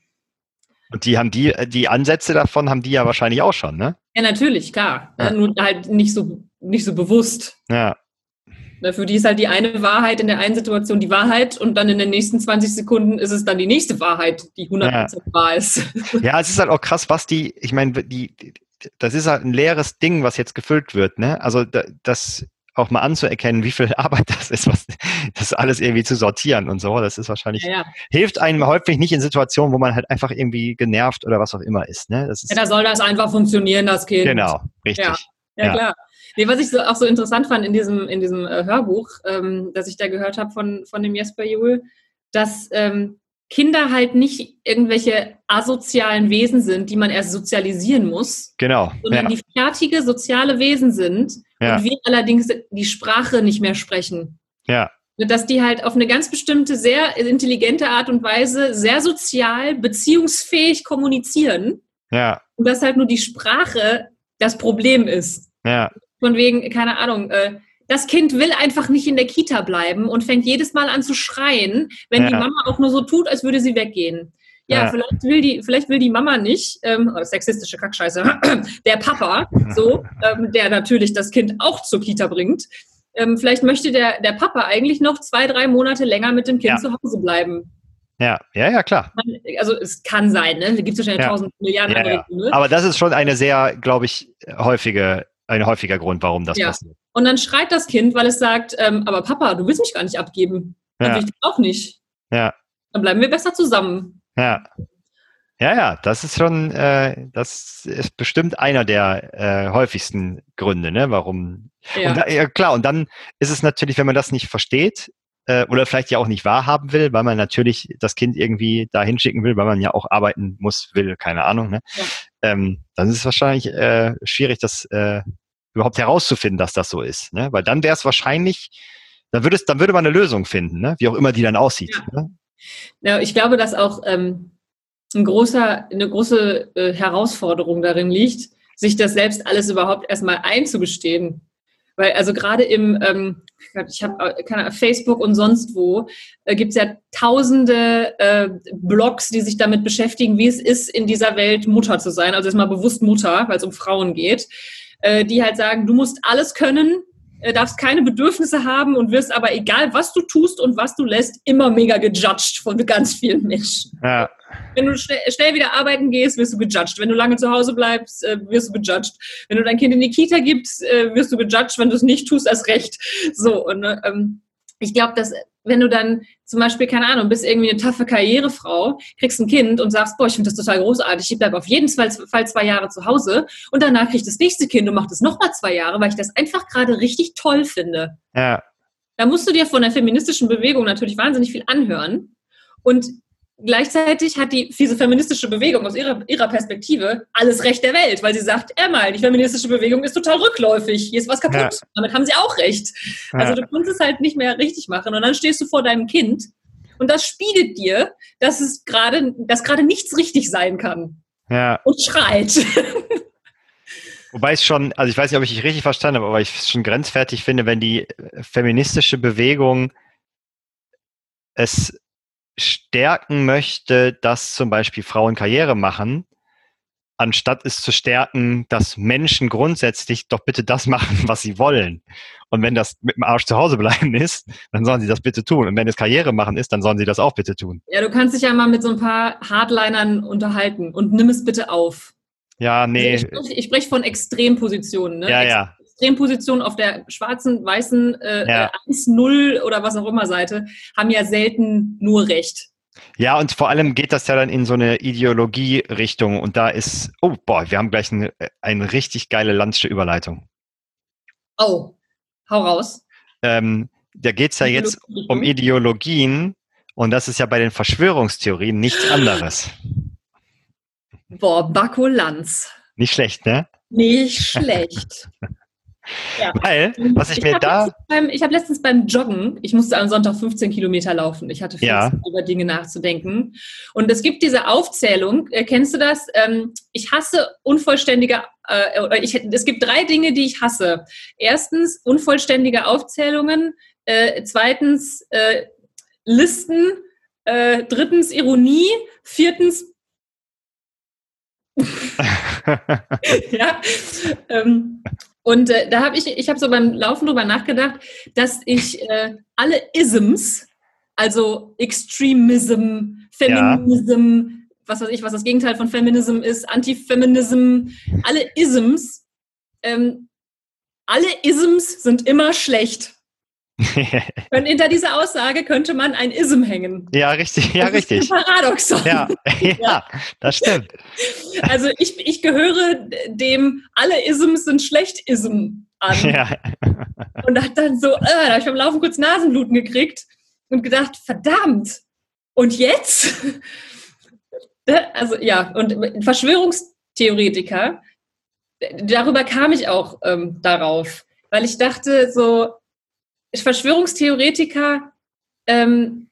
Und die haben die, die Ansätze davon haben die ja wahrscheinlich auch schon, ne? Ja, natürlich, klar. Ja. Nur halt nicht so, nicht so bewusst. Ja. Für die ist halt die eine Wahrheit in der einen Situation die Wahrheit und dann in den nächsten 20 Sekunden ist es dann die nächste Wahrheit, die 100% ja. wahr ist. Ja, es ist halt auch krass, was die, ich meine, die, das ist halt ein leeres Ding, was jetzt gefüllt wird, ne? Also das auch mal anzuerkennen, wie viel Arbeit das ist, was, das alles irgendwie zu sortieren und so. Das ist wahrscheinlich, ja, ja. hilft einem häufig nicht in Situationen, wo man halt einfach irgendwie genervt oder was auch immer ist. Ne? Das ist ja, da soll das einfach funktionieren, das Kind. Genau, richtig. Ja, klar. Nee, was ich so, auch so interessant fand in diesem, in diesem äh, Hörbuch, ähm, das ich da gehört habe von, von dem Jesper Juhl, dass ähm, Kinder halt nicht irgendwelche asozialen Wesen sind, die man erst sozialisieren muss. Genau. Sondern ja. die fertige soziale Wesen sind ja. und wir allerdings die Sprache nicht mehr sprechen. Ja. Dass die halt auf eine ganz bestimmte, sehr intelligente Art und Weise sehr sozial, beziehungsfähig kommunizieren. Ja. Und dass halt nur die Sprache das Problem ist. Ja. Von wegen, keine Ahnung, äh, das Kind will einfach nicht in der Kita bleiben und fängt jedes Mal an zu schreien, wenn ja. die Mama auch nur so tut, als würde sie weggehen. Ja, ja, vielleicht will die, vielleicht will die Mama nicht, ähm, oh, sexistische Kackscheiße, der Papa, so, ähm, der natürlich das Kind auch zur Kita bringt. Ähm, vielleicht möchte der, der Papa eigentlich noch zwei, drei Monate länger mit dem Kind ja. zu Hause bleiben. Ja, ja, ja, klar. Also es kann sein, ne? Da gibt es wahrscheinlich ja. tausend Milliarden ja, andere Gründe. Aber das ist schon eine sehr, glaube ich, häufige, ein häufiger Grund, warum das ja. passiert. Und dann schreit das Kind, weil es sagt, ähm, aber Papa, du willst mich gar nicht abgeben. Dann ja. will ich dich auch nicht. Ja. Dann bleiben wir besser zusammen. Ja. Ja, ja, das ist schon, äh, das ist bestimmt einer der äh, häufigsten Gründe, ne, warum. Ja. Und da, ja, klar, und dann ist es natürlich, wenn man das nicht versteht äh, oder vielleicht ja auch nicht wahrhaben will, weil man natürlich das Kind irgendwie da hinschicken will, weil man ja auch arbeiten muss, will, keine Ahnung, ne, ja. ähm, dann ist es wahrscheinlich äh, schwierig, das äh, überhaupt herauszufinden, dass das so ist. Ne? Weil dann wäre es wahrscheinlich, dann würde es, dann würde man eine Lösung finden, ne? wie auch immer die dann aussieht. Ja. Ne? ja ich glaube, dass auch ähm, ein großer, eine große äh, Herausforderung darin liegt, sich das selbst alles überhaupt erstmal einzugestehen. Weil also gerade im, ähm, ich habe äh, Facebook und sonst wo, äh, gibt es ja tausende äh, Blogs, die sich damit beschäftigen, wie es ist, in dieser Welt Mutter zu sein. Also erstmal bewusst Mutter, weil es um Frauen geht äh, die halt sagen, du musst alles können, äh, darfst keine Bedürfnisse haben und wirst aber, egal was du tust und was du lässt, immer mega gejudged von ganz vielen Menschen. Ja. Wenn du schnell, schnell wieder arbeiten gehst, wirst du gejudged. Wenn du lange zu Hause bleibst, äh, wirst du gejudged. Wenn du dein Kind in die Kita gibst, äh, wirst du gejudged. Wenn du es nicht tust, erst recht. So, und ähm, ich glaube, dass wenn du dann zum Beispiel, keine Ahnung, bist irgendwie eine taffe Karrierefrau, kriegst ein Kind und sagst, boah, ich finde das total großartig, ich bleibe auf jeden Fall, Fall zwei Jahre zu Hause und danach kriegt das nächste Kind und macht es nochmal zwei Jahre, weil ich das einfach gerade richtig toll finde. Ja. Da musst du dir von der feministischen Bewegung natürlich wahnsinnig viel anhören. Und Gleichzeitig hat die, diese feministische Bewegung aus ihrer, ihrer Perspektive alles Recht der Welt, weil sie sagt, Emma, die feministische Bewegung ist total rückläufig, hier ist was kaputt. Ja. Damit haben sie auch recht. Ja. Also du kannst es halt nicht mehr richtig machen. Und dann stehst du vor deinem Kind und das spiegelt dir, dass es gerade, dass gerade nichts richtig sein kann. Ja. Und schreit. Wobei es schon, also ich weiß nicht, ob ich dich richtig verstanden habe, aber ich es schon grenzwertig finde, wenn die feministische Bewegung es stärken möchte, dass zum Beispiel Frauen Karriere machen, anstatt es zu stärken, dass Menschen grundsätzlich doch bitte das machen, was sie wollen. Und wenn das mit dem Arsch zu Hause bleiben ist, dann sollen sie das bitte tun. Und wenn es Karriere machen ist, dann sollen sie das auch bitte tun. Ja, du kannst dich ja mal mit so ein paar Hardlinern unterhalten und nimm es bitte auf. Ja, nee. Also ich spreche sprech von Extrempositionen. Ne? Ja, ja. Extrempositionen auf der schwarzen, weißen äh, ja. 1-0 äh, oder was auch immer Seite haben ja selten nur Recht. Ja, und vor allem geht das ja dann in so eine Ideologie-Richtung und da ist, oh boah, wir haben gleich eine, eine richtig geile landsche Überleitung. Oh, hau raus. Ähm, da geht es ja jetzt um Ideologien und das ist ja bei den Verschwörungstheorien nichts anderes. Boah, Bakulanz. Nicht schlecht, ne? Nicht schlecht. Ja. Weil, was ich, ich mir da. Beim, ich habe letztens beim Joggen, ich musste am Sonntag 15 Kilometer laufen. Ich hatte viel ja. über Dinge nachzudenken. Und es gibt diese Aufzählung, äh, kennst du das? Ähm, ich hasse unvollständige, äh, ich, es gibt drei Dinge, die ich hasse. Erstens unvollständige Aufzählungen. Äh, zweitens äh, Listen. Äh, drittens Ironie. Viertens ja. Ähm, und äh, da habe ich, ich habe so beim Laufen drüber nachgedacht, dass ich äh, alle Isms, also Extremism, Feminism, ja. was weiß ich, was das Gegenteil von Feminism ist, Antifeminism, alle Isms, ähm, alle Isms sind immer schlecht. Und hinter dieser Aussage könnte man ein Ism hängen. Ja, richtig. Ja, das richtig. Ist ein Paradoxon. Ja, ja, das stimmt. Also ich, ich gehöre dem alle Isms sind schlecht Ism an. Ja. Und hat dann so, äh, da habe ich beim Laufen kurz Nasenbluten gekriegt und gedacht, verdammt. Und jetzt? also ja, und Verschwörungstheoretiker, darüber kam ich auch ähm, darauf, weil ich dachte so, Verschwörungstheoretiker ähm,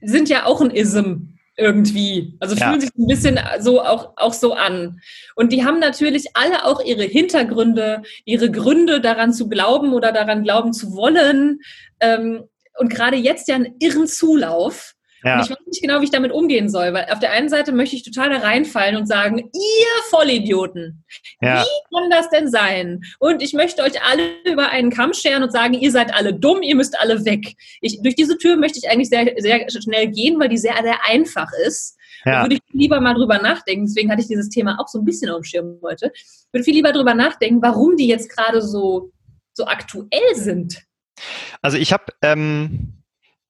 sind ja auch ein Ism irgendwie. Also fühlen ja. sich ein bisschen so auch, auch so an. Und die haben natürlich alle auch ihre Hintergründe, ihre Gründe daran zu glauben oder daran glauben zu wollen. Ähm, und gerade jetzt ja einen irren Zulauf. Ja. Und ich weiß nicht genau, wie ich damit umgehen soll, weil auf der einen Seite möchte ich total da reinfallen und sagen, ihr Vollidioten, ja. wie kann das denn sein? Und ich möchte euch alle über einen Kamm scheren und sagen, ihr seid alle dumm, ihr müsst alle weg. Ich, durch diese Tür möchte ich eigentlich sehr, sehr schnell gehen, weil die sehr, sehr einfach ist. Ja. Da würde ich lieber mal drüber nachdenken, deswegen hatte ich dieses Thema auch so ein bisschen auf dem Schirm heute, ich würde viel lieber drüber nachdenken, warum die jetzt gerade so, so aktuell sind. Also ich habe ähm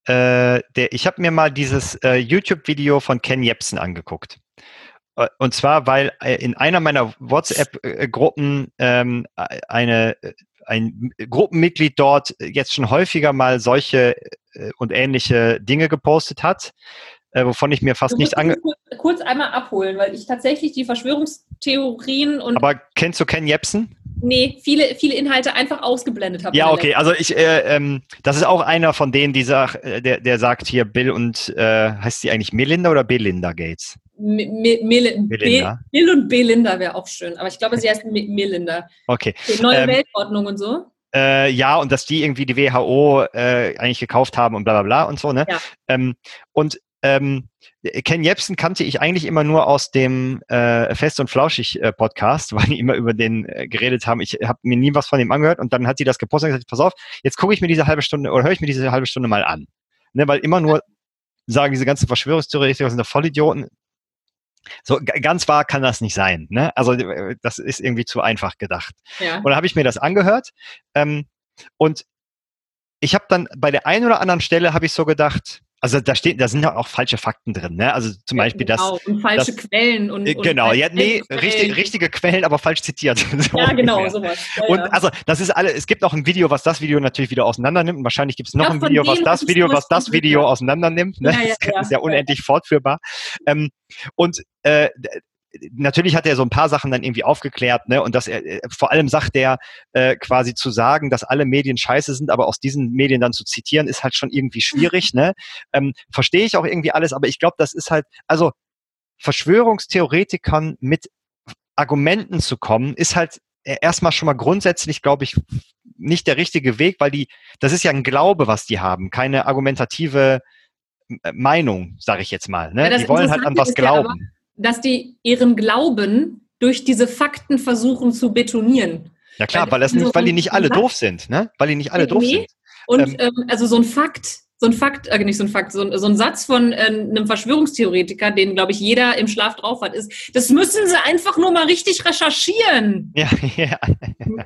äh, der, ich habe mir mal dieses äh, YouTube-Video von Ken Jebsen angeguckt. Äh, und zwar, weil äh, in einer meiner WhatsApp-Gruppen ähm, eine, ein Gruppenmitglied dort jetzt schon häufiger mal solche äh, und ähnliche Dinge gepostet hat, äh, wovon ich mir fast nicht ange... Kurz einmal abholen, weil ich tatsächlich die Verschwörungstheorien und... Aber kennst du Ken Jebsen? Nee, viele, viele Inhalte einfach ausgeblendet habe. Ja, okay. Also ich, äh, ähm, das ist auch einer von denen, die sagt, äh, der, der sagt hier Bill und äh, heißt die eigentlich Melinda oder Belinda Gates? M Melinda. Bill und Belinda wäre auch schön, aber ich glaube, sie heißt Melinda. Okay. okay neue ähm, Weltordnung und so. Äh, ja, und dass die irgendwie die WHO äh, eigentlich gekauft haben und bla bla bla und so, ne? Ja. Ähm, und ähm, Ken Jebsen kannte ich eigentlich immer nur aus dem äh, Fest und Flauschig äh, Podcast, weil die immer über den äh, geredet haben. Ich habe mir nie was von ihm angehört und dann hat sie das gepostet und gesagt, pass auf, jetzt gucke ich mir diese halbe Stunde oder höre ich mir diese halbe Stunde mal an. Ne, weil immer nur sagen diese ganzen Verschwörungstheoretiker sind doch Vollidioten. So ganz wahr kann das nicht sein. Ne? Also äh, das ist irgendwie zu einfach gedacht. Ja. Und dann habe ich mir das angehört ähm, und ich habe dann bei der einen oder anderen Stelle habe ich so gedacht, also da steht, da sind ja auch falsche Fakten drin, ne? Also zum ja, Beispiel genau. das. Und falsche das, Quellen und, genau, und ja, nee, richtig, richtige Quellen, aber falsch zitiert. so ja, genau, ungefähr. sowas. Ja, und also das ist alle, es gibt auch ein Video, was das Video natürlich wieder auseinander nimmt. Und wahrscheinlich gibt es noch ja, ein Video, was das Video, was das Video auseinander nimmt. Ne? Ja, das ist ja unendlich fortführbar. Ähm, und äh, natürlich hat er so ein paar Sachen dann irgendwie aufgeklärt, ne? Und dass er äh, vor allem sagt er äh, quasi zu sagen, dass alle Medien scheiße sind, aber aus diesen Medien dann zu zitieren, ist halt schon irgendwie schwierig, ne? Ähm, Verstehe ich auch irgendwie alles, aber ich glaube, das ist halt, also Verschwörungstheoretikern mit Argumenten zu kommen, ist halt äh, erstmal schon mal grundsätzlich, glaube ich, nicht der richtige Weg, weil die, das ist ja ein Glaube, was die haben, keine argumentative Meinung, sage ich jetzt mal. Ne? Ja, die wollen halt an was glauben dass die ihren Glauben durch diese Fakten versuchen zu betonieren. Ja klar, weil, das nicht, weil die nicht alle doof sind, ne? Weil die nicht alle nee, doof sind. Und ähm, ähm, also so ein Fakt, so ein Fakt, äh, nicht so ein Fakt, so ein, so ein Satz von äh, einem Verschwörungstheoretiker, den, glaube ich, jeder im Schlaf drauf hat, ist, das müssen sie einfach nur mal richtig recherchieren. Ja, ja.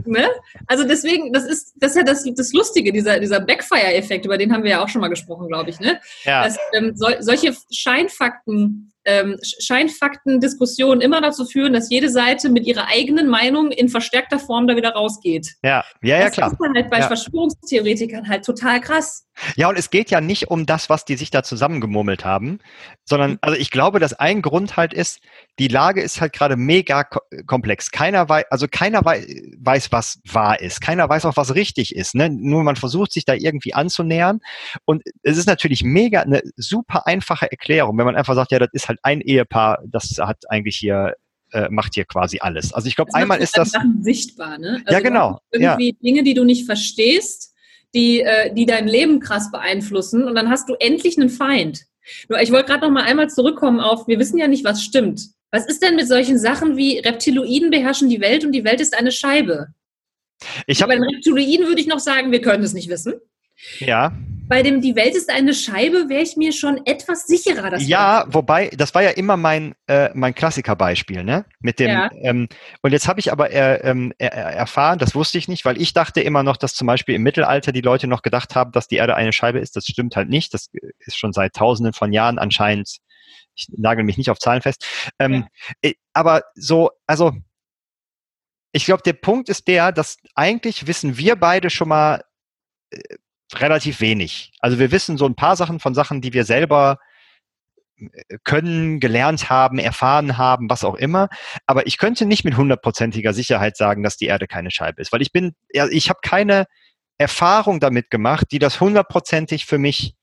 Ne? Also deswegen, das ist, das ist ja das, das Lustige, dieser, dieser Backfire-Effekt, über den haben wir ja auch schon mal gesprochen, glaube ich, ne? Ja. Dass, ähm, so, solche Scheinfakten ähm, Scheinfakten-Diskussionen immer dazu führen, dass jede Seite mit ihrer eigenen Meinung in verstärkter Form da wieder rausgeht. Ja, ja, ja, das klar. ist dann halt bei Ja. Verschwörungstheoretikern halt total krass. Ja, und es geht ja nicht um das, was die sich da zusammengemurmelt haben, sondern, also ich glaube, dass ein Grund halt ist, die Lage ist halt gerade mega ko komplex. Keiner weiß, also keiner wei weiß, was wahr ist. Keiner weiß auch, was richtig ist. Ne? Nur man versucht sich da irgendwie anzunähern. Und es ist natürlich mega eine super einfache Erklärung, wenn man einfach sagt, ja, das ist halt ein Ehepaar, das hat eigentlich hier äh, macht hier quasi alles. Also ich glaube, einmal ist das Sachen sichtbar, ne? Ja, du genau, Irgendwie Dinge, die du nicht verstehst, die, äh, die dein Leben krass beeinflussen und dann hast du endlich einen Feind. Nur, ich wollte gerade noch mal einmal zurückkommen auf, wir wissen ja nicht, was stimmt. Was ist denn mit solchen Sachen wie Reptiloiden beherrschen die Welt und die Welt ist eine Scheibe? ich Bei habe den Reptiloiden würde ich noch sagen, wir können es nicht wissen. Ja Bei dem Die Welt ist eine Scheibe wäre ich mir schon etwas sicherer. Dass Ja, wobei, das war ja immer mein, äh, mein Klassikerbeispiel, ne? Mit dem, Ja. ähm, und jetzt habe ich aber äh, er- erfahren, das wusste ich nicht, weil ich dachte immer noch, dass zum Beispiel im Mittelalter die Leute noch gedacht haben, dass die Erde eine Scheibe ist. Das stimmt halt nicht. Das ist schon seit tausenden von Jahren anscheinend, ich nagel mich nicht auf Zahlen fest. Ähm, äh, aber so, also ich glaube, der Punkt ist der, dass eigentlich wissen wir beide schon mal äh, relativ wenig. Also wir wissen so ein paar Sachen von Sachen, die wir selber äh, können, gelernt haben, erfahren haben, was auch immer. Aber ich könnte nicht mit hundertprozentiger Sicherheit sagen, dass die Erde keine Scheibe ist, weil ich bin, ja, ich habe keine Erfahrung damit gemacht, die das hundertprozentig für mich,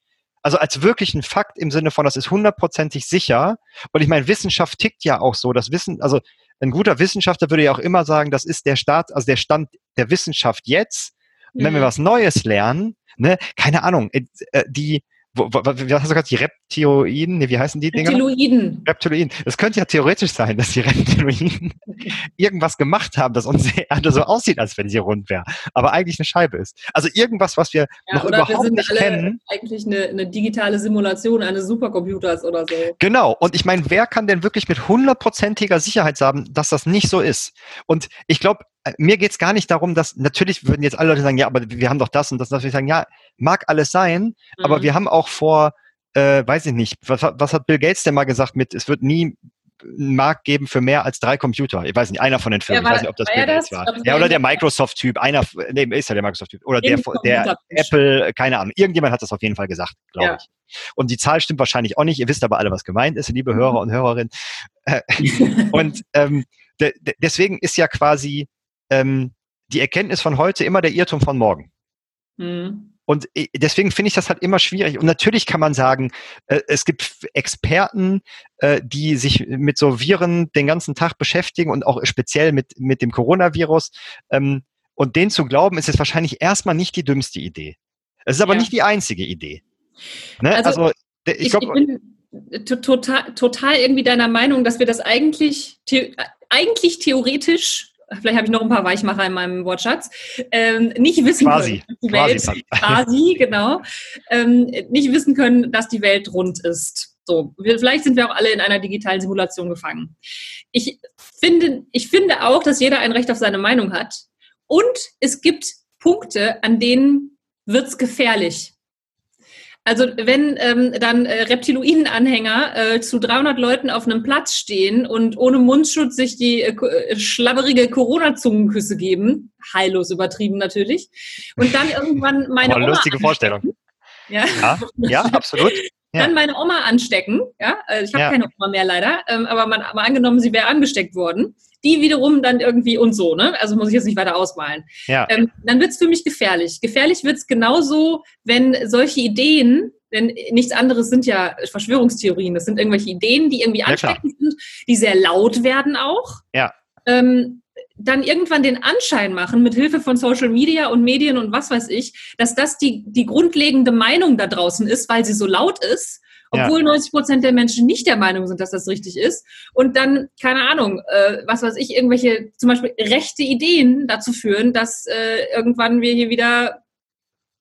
also als wirklichen Fakt im Sinne von, das ist hundertprozentig sicher. Und ich meine, Wissenschaft tickt ja auch so. Das Wissen, also ein guter Wissenschaftler würde ja auch immer sagen, das ist der Start, also der Stand der Wissenschaft jetzt. Und wenn wir Mhm. was Neues lernen, ne, keine Ahnung, äh, äh, die, was hast du gesagt, die Reptiloiden, nee, wie heißen die Dinger? Reptiloiden. Reptiloiden. Es könnte ja theoretisch sein, dass die Reptiloiden irgendwas gemacht haben, dass unsere Erde so aussieht, als wenn sie rund wäre, aber eigentlich eine Scheibe ist. Also irgendwas, was wir Ja, noch oder wir überhaupt sind nicht alle kennen. eigentlich eine, eine digitale Simulation eines Supercomputers oder so. Genau. Und ich meine, wer kann denn wirklich mit hundertprozentiger Sicherheit sagen, dass das nicht so ist? Und ich glaube, mir geht's gar nicht darum, dass natürlich würden jetzt alle Leute sagen, ja, aber wir haben doch das und das. Und das. Wir sagen, ja, mag alles sein, aber Mhm. wir haben auch vor, äh, weiß ich nicht, was, hat- was hat Bill Gates denn mal gesagt mit, es wird nie einen Markt geben für mehr als drei Computer. Ich weiß nicht, einer von den Firmen, Ja, ich weiß nicht, ob das Bill Gates war. Ja, oder er. der Microsoft-Typ, einer, nee, ist ja der Microsoft-Typ. Oder der, der. Apple, keine Ahnung, irgendjemand hat das auf jeden Fall gesagt, glaube Ja. ich. Und die Zahl stimmt wahrscheinlich auch nicht. Ihr wisst aber alle, was gemeint ist, liebe Mhm. Hörer und Hörerinnen. Äh, und ähm, de, de, deswegen ist ja quasi ähm, die Erkenntnis von heute immer der Irrtum von morgen. Mhm. Und i- deswegen finde ich das halt immer schwierig. Und natürlich kann man sagen, äh, es gibt Experten, äh, die sich mit so Viren den ganzen Tag beschäftigen und auch speziell mit, mit dem Coronavirus. Ähm, und denen zu glauben, ist jetzt wahrscheinlich erstmal nicht die dümmste Idee. Es ist aber Ja. nicht die einzige Idee. Ne? Also, Also, ich Ich, glaube, bin to- total, total irgendwie deiner Meinung, dass wir das eigentlich, the eigentlich theoretisch, vielleicht habe ich noch ein paar Weichmacher in meinem Wortschatz, ähm, nicht wissen Quasi, können, dass die quasi Welt, quasi, genau, ähm, nicht wissen können, dass die Welt rund ist. So, wir, vielleicht sind wir auch alle in einer digitalen Simulation gefangen. Ich finde, ich finde auch, dass jeder ein Recht auf seine Meinung hat. Und es gibt Punkte, an denen wird's gefährlich. Also wenn ähm, dann äh, Reptiloiden-Anhänger äh, zu 300 Leuten auf einem Platz stehen und ohne Mundschutz sich die äh, äh, schlabberige Corona-Zungenküsse geben, heillos übertrieben natürlich, und dann irgendwann meine Oma lustige Vorstellung. ja, Ja, ja, absolut. Ja. dann meine Oma anstecken, ja, äh, ich habe Ja. keine Oma mehr leider, ähm, aber man, mal angenommen, sie wäre angesteckt worden, die wiederum dann irgendwie und so, ne? Also muss ich jetzt nicht weiter ausmalen. Ja. Ähm, dann wird's für mich gefährlich. Gefährlich wird's genauso, wenn solche Ideen, denn nichts anderes sind ja Verschwörungstheorien, das sind irgendwelche Ideen, die irgendwie Ja, ansteckend sind, die sehr laut werden auch. Ja. Ähm, dann irgendwann den Anschein machen, mit Hilfe von Social Media und Medien und was weiß ich, dass das die, die grundlegende Meinung da draußen ist, weil sie so laut ist, Ja. obwohl 90 Prozent der Menschen nicht der Meinung sind, dass das richtig ist. Und dann, keine Ahnung, äh, was weiß ich, irgendwelche zum Beispiel rechte Ideen dazu führen, dass äh, irgendwann wir hier wieder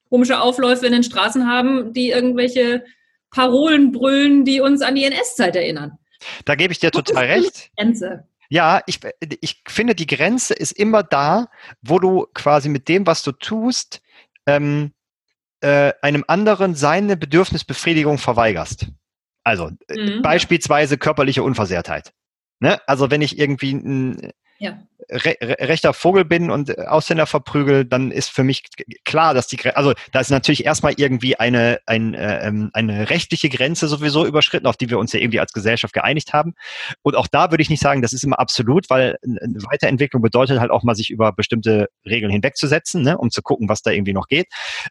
komische Aufläufe in den Straßen haben, die irgendwelche Parolen brüllen, die uns an die NS-Zeit erinnern. Da gebe ich dir total recht. Grenze. Ja, ich, ich finde, die Grenze ist immer da, wo du quasi mit dem, was du tust, ähm, äh, einem anderen seine Bedürfnisbefriedigung verweigerst. Also äh, mhm. beispielsweise körperliche Unversehrtheit. Ne? Also wenn ich irgendwie ein, ja. re rechter Vogel bin und Ausländer verprügel, dann ist für mich klar, dass die, also da ist natürlich erstmal irgendwie eine, ein, äh, ähm, eine rechtliche Grenze sowieso überschritten, auf die wir uns ja irgendwie als Gesellschaft geeinigt haben. Und auch da würde ich nicht sagen, das ist immer absolut, weil eine Weiterentwicklung bedeutet halt auch mal, sich über bestimmte Regeln hinwegzusetzen, ne, um zu gucken, was da irgendwie noch geht.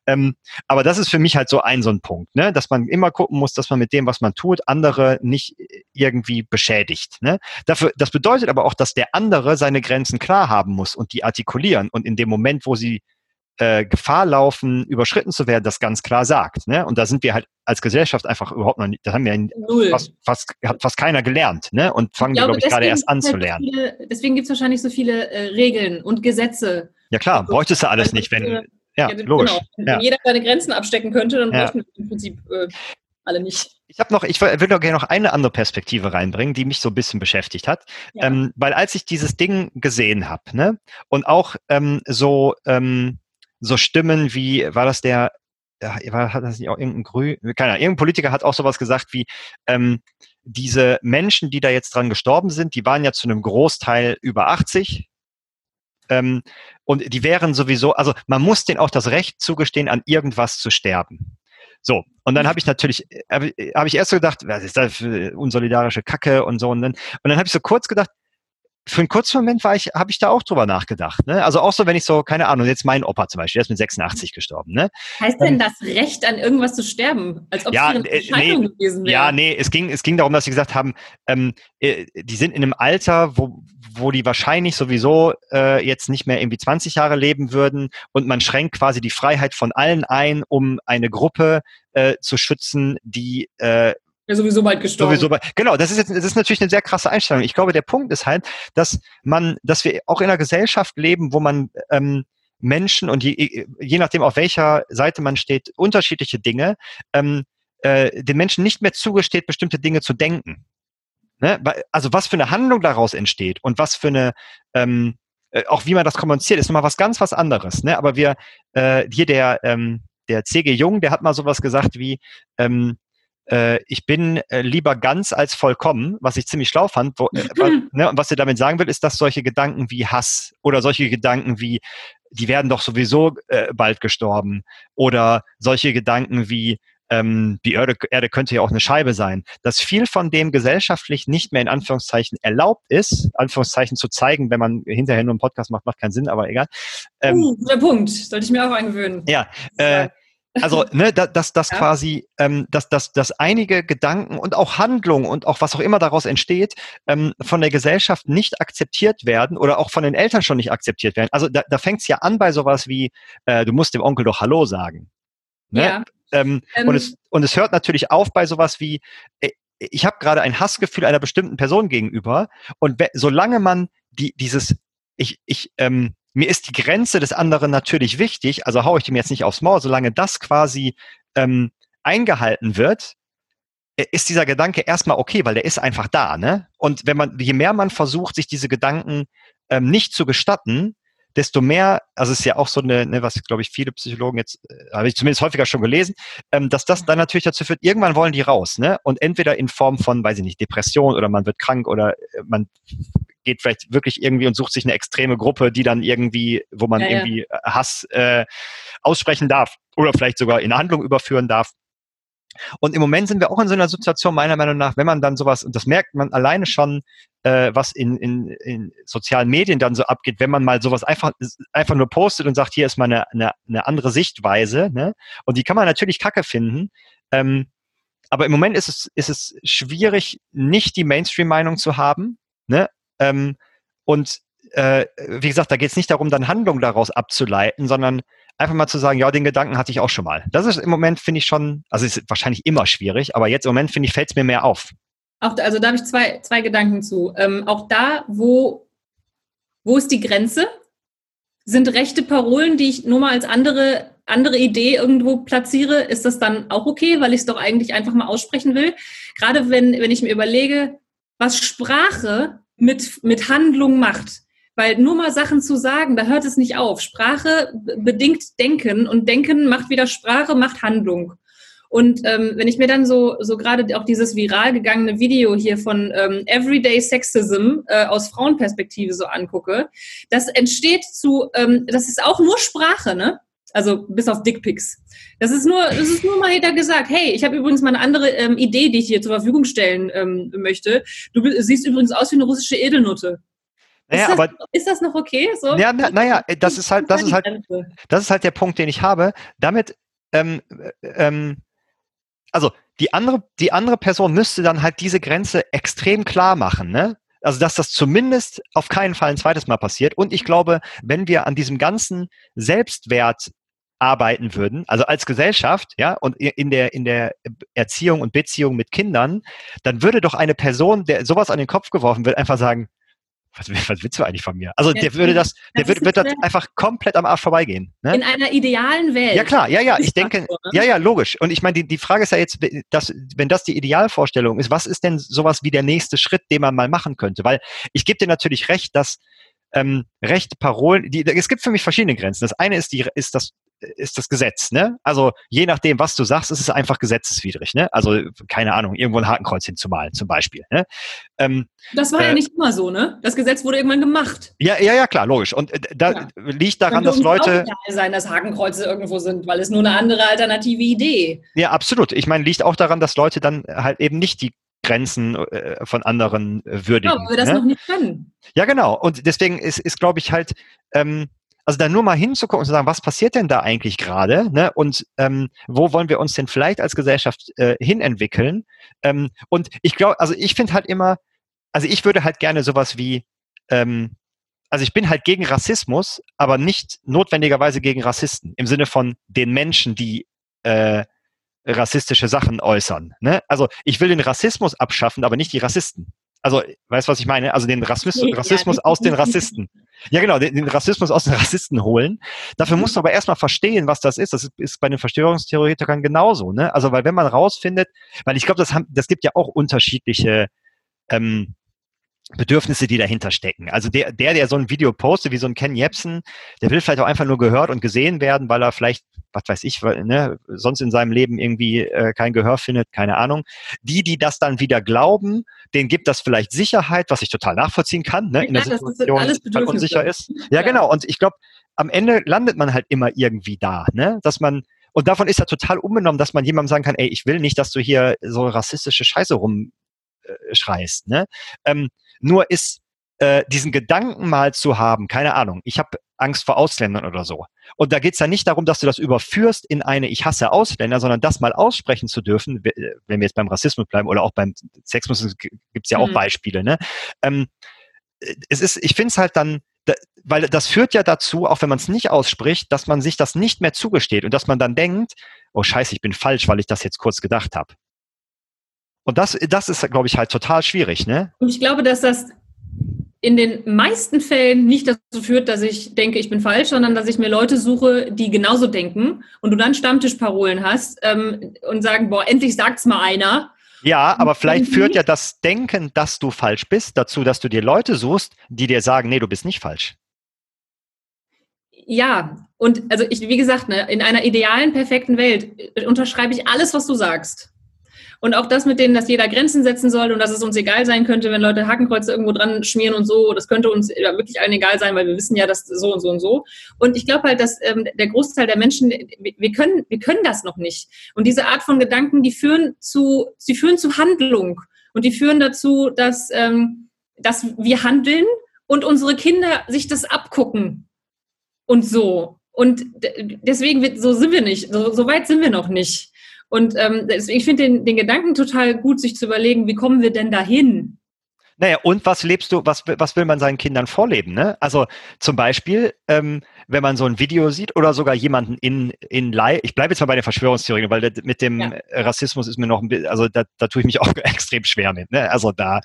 Ähm, aber das ist für mich halt so ein, so ein Punkt, ne, dass man immer gucken muss, dass man mit dem, was man tut, andere nicht irgendwie beschädigt. Ne? Dafür, das bedeutet aber auch, dass der andere seine Grenzen klar haben muss und die artikulieren und in dem Moment, wo sie äh, Gefahr laufen, überschritten zu werden, das ganz klar sagt. Ne? Und da sind wir halt als Gesellschaft einfach überhaupt noch nicht, das haben wir fast, fast, hat fast keiner gelernt ne? und fangen, glaube, ich, gerade erst an zu halt lernen. Viele, deswegen gibt es wahrscheinlich so viele äh, Regeln und Gesetze. Ja klar, also, bräuchtest du alles nicht, wenn, ja, ja logisch. Genau. Wenn ja. jeder seine Grenzen abstecken könnte, dann ja. bräuchten wir im Prinzip äh, alle nicht. Ich habe noch, ich will noch gerne noch eine andere Perspektive reinbringen, die mich so ein bisschen beschäftigt hat, ja. ähm, weil als ich dieses Ding gesehen habe, ne, und auch ähm, so ähm, so Stimmen wie war das der, war, hat das nicht auch irgendein Grün, keine Ahnung, irgendein Politiker hat auch sowas gesagt wie ähm, diese Menschen, die da jetzt dran gestorben sind, die waren ja zu einem Großteil über 80, ähm, und die wären sowieso, also man muss denen auch das Recht zugestehen, an irgendwas zu sterben. So, und dann habe ich natürlich, habe hab ich erst so gedacht, was ist das für unsolidarische Kacke und so. Und dann, und dann habe ich so kurz gedacht, für einen kurzen Moment war ich, habe ich da auch drüber nachgedacht. Ne? Also auch so, wenn ich so, keine Ahnung, jetzt mein Opa zum Beispiel, der ist mit 86 gestorben. Ne? Heißt denn das Recht an irgendwas zu sterben? Als ob ja, es ihre Entscheidung nee, gewesen wäre? Ja, nee, es ging, es ging darum, dass sie gesagt haben, ähm, äh, die sind in einem Alter, wo, wo die wahrscheinlich sowieso äh, jetzt nicht mehr irgendwie 20 Jahre leben würden und man schränkt quasi die Freiheit von allen ein, um eine Gruppe äh, zu schützen, die äh, ja, sowieso bald gestorben. Sowieso bald, genau, das ist jetzt, das ist natürlich eine sehr krasse Einstellung. Ich glaube, der Punkt ist halt, dass man, dass wir auch in einer Gesellschaft leben, wo man ähm, Menschen und je, je nachdem, auf welcher Seite man steht, unterschiedliche Dinge, ähm, äh, den Menschen nicht mehr zugesteht, bestimmte Dinge zu denken. Ne? Also was für eine Handlung daraus entsteht und was für eine ähm, äh, auch wie man das kommuniziert, ist nochmal was ganz was anderes. Ne? Aber wir, äh, hier der, ähm, der C.G. Jung, der hat mal sowas gesagt wie, ähm, äh, ich bin äh, lieber ganz als vollkommen, was ich ziemlich schlau fand. Wo, äh, was, ne, und was er damit sagen will, ist, dass solche Gedanken wie Hass oder solche Gedanken wie, die werden doch sowieso äh, bald gestorben oder solche Gedanken wie, ähm, die Erde, Erde könnte ja auch eine Scheibe sein, dass viel von dem gesellschaftlich nicht mehr in Anführungszeichen erlaubt ist, Anführungszeichen zu zeigen, wenn man hinterher nur einen Podcast macht, macht keinen Sinn, aber egal. Ähm, uh, der Punkt, sollte ich mir auch eingewöhnen. Ja, äh, also, ne, dass das ja. quasi, ähm, dass, dass, dass einige Gedanken und auch Handlungen und auch was auch immer daraus entsteht, ähm, von der Gesellschaft nicht akzeptiert werden oder auch von den Eltern schon nicht akzeptiert werden. Also da, da fängt es ja an bei sowas wie, äh, du musst dem Onkel doch Hallo sagen. Ne? Ja. Ähm, ähm, und, es, und es hört natürlich auf bei sowas wie, äh, ich habe gerade ein Hassgefühl einer bestimmten Person gegenüber und solange man die, dieses, ich, ich, ähm, mir ist die Grenze des anderen natürlich wichtig, also haue ich dem jetzt nicht aufs Maul, solange das quasi ähm, eingehalten wird, äh, ist dieser Gedanke erstmal okay, weil der ist einfach da, ne? Und wenn man, je mehr man versucht, sich diese Gedanken ähm, nicht zu gestatten, desto mehr, also es ist ja auch so eine, ne, was glaube ich viele Psychologen jetzt, äh, habe ich zumindest häufiger schon gelesen, ähm, dass das dann natürlich dazu führt, irgendwann wollen die raus, ne? Und entweder in Form von, weiß ich nicht, Depression oder man wird krank oder äh, man geht vielleicht wirklich irgendwie und sucht sich eine extreme Gruppe, die dann irgendwie, wo man ja, irgendwie ja. Hass äh, aussprechen darf oder vielleicht sogar in Handlung überführen darf. Und im Moment sind wir auch in so einer Situation, meiner Meinung nach, wenn man dann sowas, und das merkt man alleine schon, äh, was in, in, in sozialen Medien dann so abgeht, wenn man mal sowas einfach, einfach nur postet und sagt, hier ist mal eine, eine, eine andere Sichtweise, ne? Und die kann man natürlich kacke finden. Ähm, aber im Moment ist es, ist es schwierig, nicht die Mainstream-Meinung zu haben. Ne? Ähm, und äh, wie gesagt, da geht es nicht darum, dann Handlungen daraus abzuleiten, sondern einfach mal zu sagen, ja, den Gedanken hatte ich auch schon mal. Das ist im Moment, finde ich schon, also ist wahrscheinlich immer schwierig, aber jetzt im Moment, finde ich, fällt es mir mehr auf. Auch, also da habe ich zwei, zwei Gedanken zu. Ähm, auch da, wo, wo ist die Grenze? Sind rechte Parolen, die ich nur mal als andere, andere Idee irgendwo platziere, ist das dann auch okay, weil ich es doch eigentlich einfach mal aussprechen will? Gerade wenn, wenn ich mir überlege, was Sprache mit, mit Handlung macht. Weil nur mal Sachen zu sagen, da hört es nicht auf. Sprache bedingt Denken und Denken macht wieder Sprache, macht Handlung. Und ähm, wenn ich mir dann so, so gerade auch dieses viral gegangene Video hier von ähm, Everyday Sexism äh, aus Frauenperspektive so angucke, das entsteht zu, ähm, das ist auch nur Sprache, ne? Also bis auf Dickpics. Das ist nur, das ist nur mal jeder gesagt, hey, ich habe übrigens mal eine andere ähm, Idee, die ich dir zur Verfügung stellen ähm, möchte. Du siehst übrigens aus wie eine russische Edelnutte. Naja, ist, das, aber, ist das noch okay? So? Ja, na, naja, das ist halt, das ist halt, das ist halt der Punkt, den ich habe. Damit, ähm, ähm, also die andere, die andere Person müsste dann halt diese Grenze extrem klar machen, ne? Also, dass das zumindest auf keinen Fall ein zweites Mal passiert. Und ich glaube, wenn wir an diesem ganzen Selbstwert arbeiten würden, also als Gesellschaft, ja, und in der, in der Erziehung und Beziehung mit Kindern, dann würde doch eine Person, der sowas an den Kopf geworfen wird, einfach sagen, was, was willst du eigentlich von mir? Also ja, der würde das, der das würde, wird das einfach komplett am Arsch vorbeigehen. Ne? In einer idealen Welt. Ja klar, ja, ja, ich denke, ja, ja, logisch. Und ich meine, die, die Frage ist ja jetzt, dass, wenn das die Idealvorstellung ist, was ist denn sowas wie der nächste Schritt, den man mal machen könnte? Weil ich gebe dir natürlich recht, dass ähm, rechte Parolen, die, es gibt für mich verschiedene Grenzen. Das eine ist die, ist das ist das Gesetz, ne? Also je nachdem, was du sagst, ist es einfach gesetzeswidrig, ne? Also keine Ahnung, irgendwo ein Hakenkreuz hinzumalen, zum Beispiel. Ne? Ähm, das war äh, ja nicht immer so, ne? Das Gesetz wurde irgendwann gemacht. Ja, ja, ja, klar, logisch. Und äh, da ja. liegt daran, dass Leute auch sein, dass Hakenkreuze irgendwo sind, weil es nur eine andere alternative Idee. Ja, absolut. Ich meine, liegt auch daran, dass Leute dann halt eben nicht die Grenzen äh, von anderen äh, würdigen. Ja, wir das ne? noch nicht können. Ja, genau. Und deswegen ist, ist glaube ich, halt ähm, also da nur mal hinzugucken und zu sagen, was passiert denn da eigentlich gerade? Ne? Und ähm, wo wollen wir uns denn vielleicht als Gesellschaft äh, hinentwickeln? Ähm, und ich glaube, also ich finde halt immer, also ich würde halt gerne sowas wie, ähm, also ich bin halt gegen Rassismus, aber nicht notwendigerweise gegen Rassisten im Sinne von den Menschen, die äh, rassistische Sachen äußern. Ne? Also ich will den Rassismus abschaffen, aber nicht die Rassisten. Also, weißt du, was ich meine? Also den Rassismus, Rassismus aus den Rassisten. Ja, genau, den, den, Rassismus aus den Rassisten holen. Dafür musst du aber erstmal verstehen, was das ist. Das ist, ist bei den Verschwörungstheoretikern genauso, ne? Also, weil wenn man rausfindet, weil ich glaube, das, haben, das gibt ja auch unterschiedliche ähm, Bedürfnisse, die dahinter stecken. Also der, der, der so ein Video postet, wie so ein Ken Jebsen, der will vielleicht auch einfach nur gehört und gesehen werden, weil er vielleicht, was weiß ich, ne, sonst in seinem Leben irgendwie äh, kein Gehör findet, keine Ahnung. Die, die das dann wieder glauben, denen gibt das vielleicht Sicherheit, was ich total nachvollziehen kann, ne, in der ja, Situation, alles die unsicher ist. Ja, ja, genau. Und ich glaube, am Ende landet man halt immer irgendwie da, ne, dass man und davon ist ja total unbenommen, dass man jemandem sagen kann, ey, ich will nicht, dass du hier so rassistische Scheiße rumschreist. Äh, ne? Ähm, nur ist äh, diesen Gedanken mal zu haben, keine Ahnung, ich habe Angst vor Ausländern oder so. Und da geht es ja nicht darum, dass du das überführst in eine Ich hasse Ausländer, sondern das mal aussprechen zu dürfen, wenn wir jetzt beim Rassismus bleiben oder auch beim Sexismus gibt es ja auch mhm. Beispiele. Ne? Ähm, es ist, ich finde es halt dann, da, weil das führt ja dazu, auch wenn man es nicht ausspricht, dass man sich das nicht mehr zugesteht und dass man dann denkt, oh scheiße, ich bin falsch, weil ich das jetzt kurz gedacht habe. Und das, das ist, glaube ich, halt total schwierig, ne? Und ich glaube, dass das in den meisten Fällen nicht dazu führt, dass ich denke, ich bin falsch, sondern dass ich mir Leute suche, die genauso denken und du dann Stammtischparolen hast ähm, und sagen, boah, endlich sagt's mal einer. Ja, aber vielleicht führt ja das Denken, dass du falsch bist, dazu, dass du dir Leute suchst, die dir sagen, nee, du bist nicht falsch. Ja, und also ich, wie gesagt, ne, in einer idealen, perfekten Welt äh, unterschreibe ich alles, was du sagst. Und auch das mit denen, dass jeder Grenzen setzen soll und dass es uns egal sein könnte, wenn Leute Hakenkreuze irgendwo dran schmieren und so. Das könnte uns wirklich allen egal sein, weil wir wissen ja, dass so und so und so. Und ich glaube halt, dass ähm, der Großteil der Menschen, wir können, wir können das noch nicht. Und diese Art von Gedanken, die führen zu, sie führen zu Handlung. Und die führen dazu, dass, ähm, dass wir handeln und unsere Kinder sich das abgucken. Und so. Und deswegen, so sind wir nicht. So, so weit sind wir noch nicht. Und ähm, ich finde den, den Gedanken total gut, sich zu überlegen, wie kommen wir denn dahin? Naja, und was lebst du, was, was will man seinen Kindern vorleben? Ne? Also zum Beispiel, ähm, wenn man so ein Video sieht oder sogar jemanden in, in live, ich bleibe jetzt mal bei den Verschwörungstheorien, weil der, mit dem ja. Rassismus ist mir noch ein bisschen, also da, da tue ich mich auch extrem schwer mit. Ne? Also da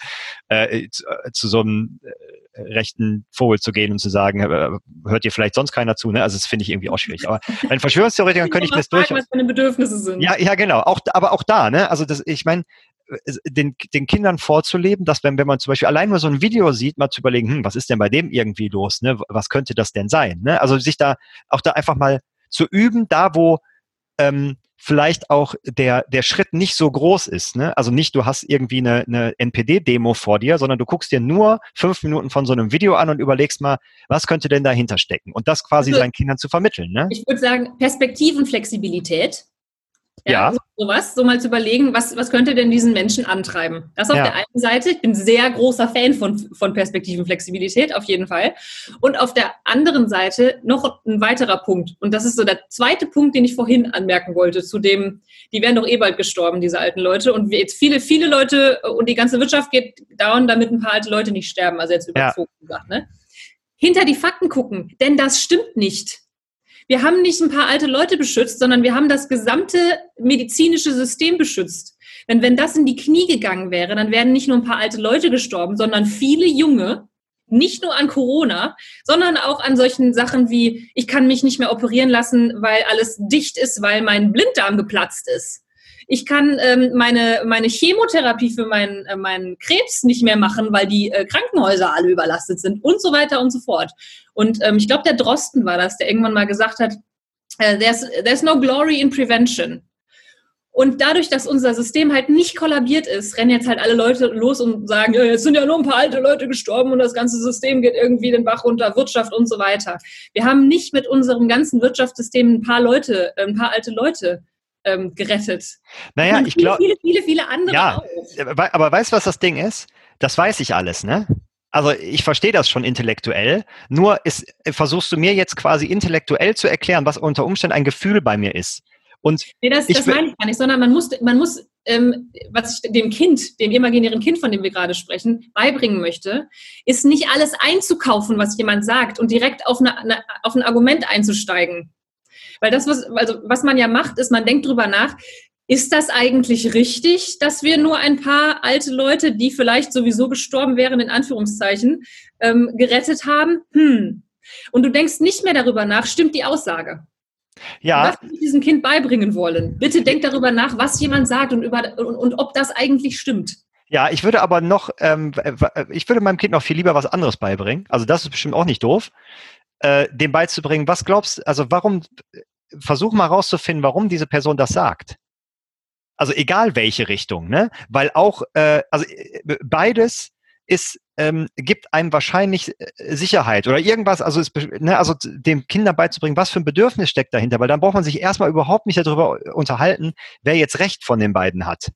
äh, zu, zu so einem äh, rechten Vogel zu gehen und zu sagen, äh, hört ihr vielleicht sonst keiner zu, ne? Also das finde ich irgendwie auch schwierig. Aber bei Verschwörungstheoretikern könnte ich das durch. Was meine Bedürfnisse sind. Ja, ja, genau. Auch, aber auch da, ne? Also das, ich meine, den, den Kindern vorzuleben, dass wenn, wenn man zum Beispiel allein nur so ein Video sieht, mal zu überlegen, hm, was ist denn bei dem irgendwie los, ne? Was könnte das denn sein? Ne? Also sich da auch da einfach mal zu üben, da wo ähm, vielleicht auch der, der Schritt nicht so groß ist. Ne? Also nicht, du hast irgendwie eine, eine NPD-Demo vor dir, sondern du guckst dir nur fünf Minuten von so einem Video an und überlegst mal, was könnte denn dahinter stecken? Und das quasi also, seinen Kindern zu vermitteln. Ne? Ich würde sagen, Perspektivenflexibilität. Ja, ja. Sowas, so mal zu überlegen, was, was könnte denn diesen Menschen antreiben? Das auf ja. der einen Seite, ich bin sehr großer Fan von, von Perspektivenflexibilität, auf jeden Fall. Und auf der anderen Seite noch ein weiterer Punkt. Und das ist so der zweite Punkt, den ich vorhin anmerken wollte, zu dem, die werden doch eh bald gestorben, diese alten Leute. Und jetzt viele, viele Leute und die ganze Wirtschaft geht down, damit ein paar alte Leute nicht sterben. Also jetzt überzogen ja. gesagt, ne? Hinter die Fakten gucken, denn das stimmt nicht wir haben nicht ein paar alte Leute beschützt, sondern wir haben das gesamte medizinische System beschützt. Denn wenn das in die Knie gegangen wäre, dann wären nicht nur ein paar alte Leute gestorben, sondern viele junge, nicht nur an Corona, sondern auch an solchen Sachen wie, ich kann mich nicht mehr operieren lassen, weil alles dicht ist, weil mein Blinddarm geplatzt ist. Ich kann ähm, meine, meine Chemotherapie für meinen, äh, meinen Krebs nicht mehr machen, weil die äh, Krankenhäuser alle überlastet sind und so weiter und so fort. Und ähm, ich glaube, der Drosten war das, der irgendwann mal gesagt hat, äh, there's, there's no glory in prevention. Und dadurch, dass unser System halt nicht kollabiert ist, rennen jetzt halt alle Leute los und sagen, ja, jetzt sind ja nur ein paar alte Leute gestorben und das ganze System geht irgendwie den Bach runter, Wirtschaft und so weiter. Wir haben nicht mit unserem ganzen Wirtschaftssystem ein paar Leute, ein paar alte Leute ähm, gerettet. Naja, ich glaube. Viele, viele, viele andere ja, auch. Aber weißt du, was das Ding ist? Das weiß ich alles, ne? Also ich verstehe das schon intellektuell, nur ist, versuchst du mir jetzt quasi intellektuell zu erklären, was unter Umständen ein Gefühl bei mir ist. Und nee, das, das meine ich gar nicht, sondern man muss, man muss ähm, was ich dem Kind, dem imaginären Kind, von dem wir gerade sprechen, beibringen möchte, ist nicht alles einzukaufen, was jemand sagt und direkt auf, eine, eine, auf ein Argument einzusteigen. Weil das, was, also, was man ja macht, ist, man denkt drüber nach, ist das eigentlich richtig, dass wir nur ein paar alte Leute, die vielleicht sowieso gestorben wären, in Anführungszeichen, ähm, gerettet haben? Hm. Und du denkst nicht mehr darüber nach, stimmt die Aussage? Ja. Was wir diesem Kind beibringen wollen. Bitte denk darüber nach, was jemand sagt und, über, und, und ob das eigentlich stimmt. Ja, ich würde aber noch, ähm, ich würde meinem Kind noch viel lieber was anderes beibringen. Also das ist bestimmt auch nicht doof äh, dem beizubringen, was glaubst, also warum, versuch mal rauszufinden, warum diese Person das sagt. Also egal welche Richtung, ne? Weil auch, äh, also äh, beides ist, ähm, gibt einem wahrscheinlich äh, Sicherheit oder irgendwas, also, ist, ne, also dem Kindern beizubringen, was für ein Bedürfnis steckt dahinter, weil dann braucht man sich erstmal überhaupt nicht darüber unterhalten, wer jetzt Recht von den beiden hat.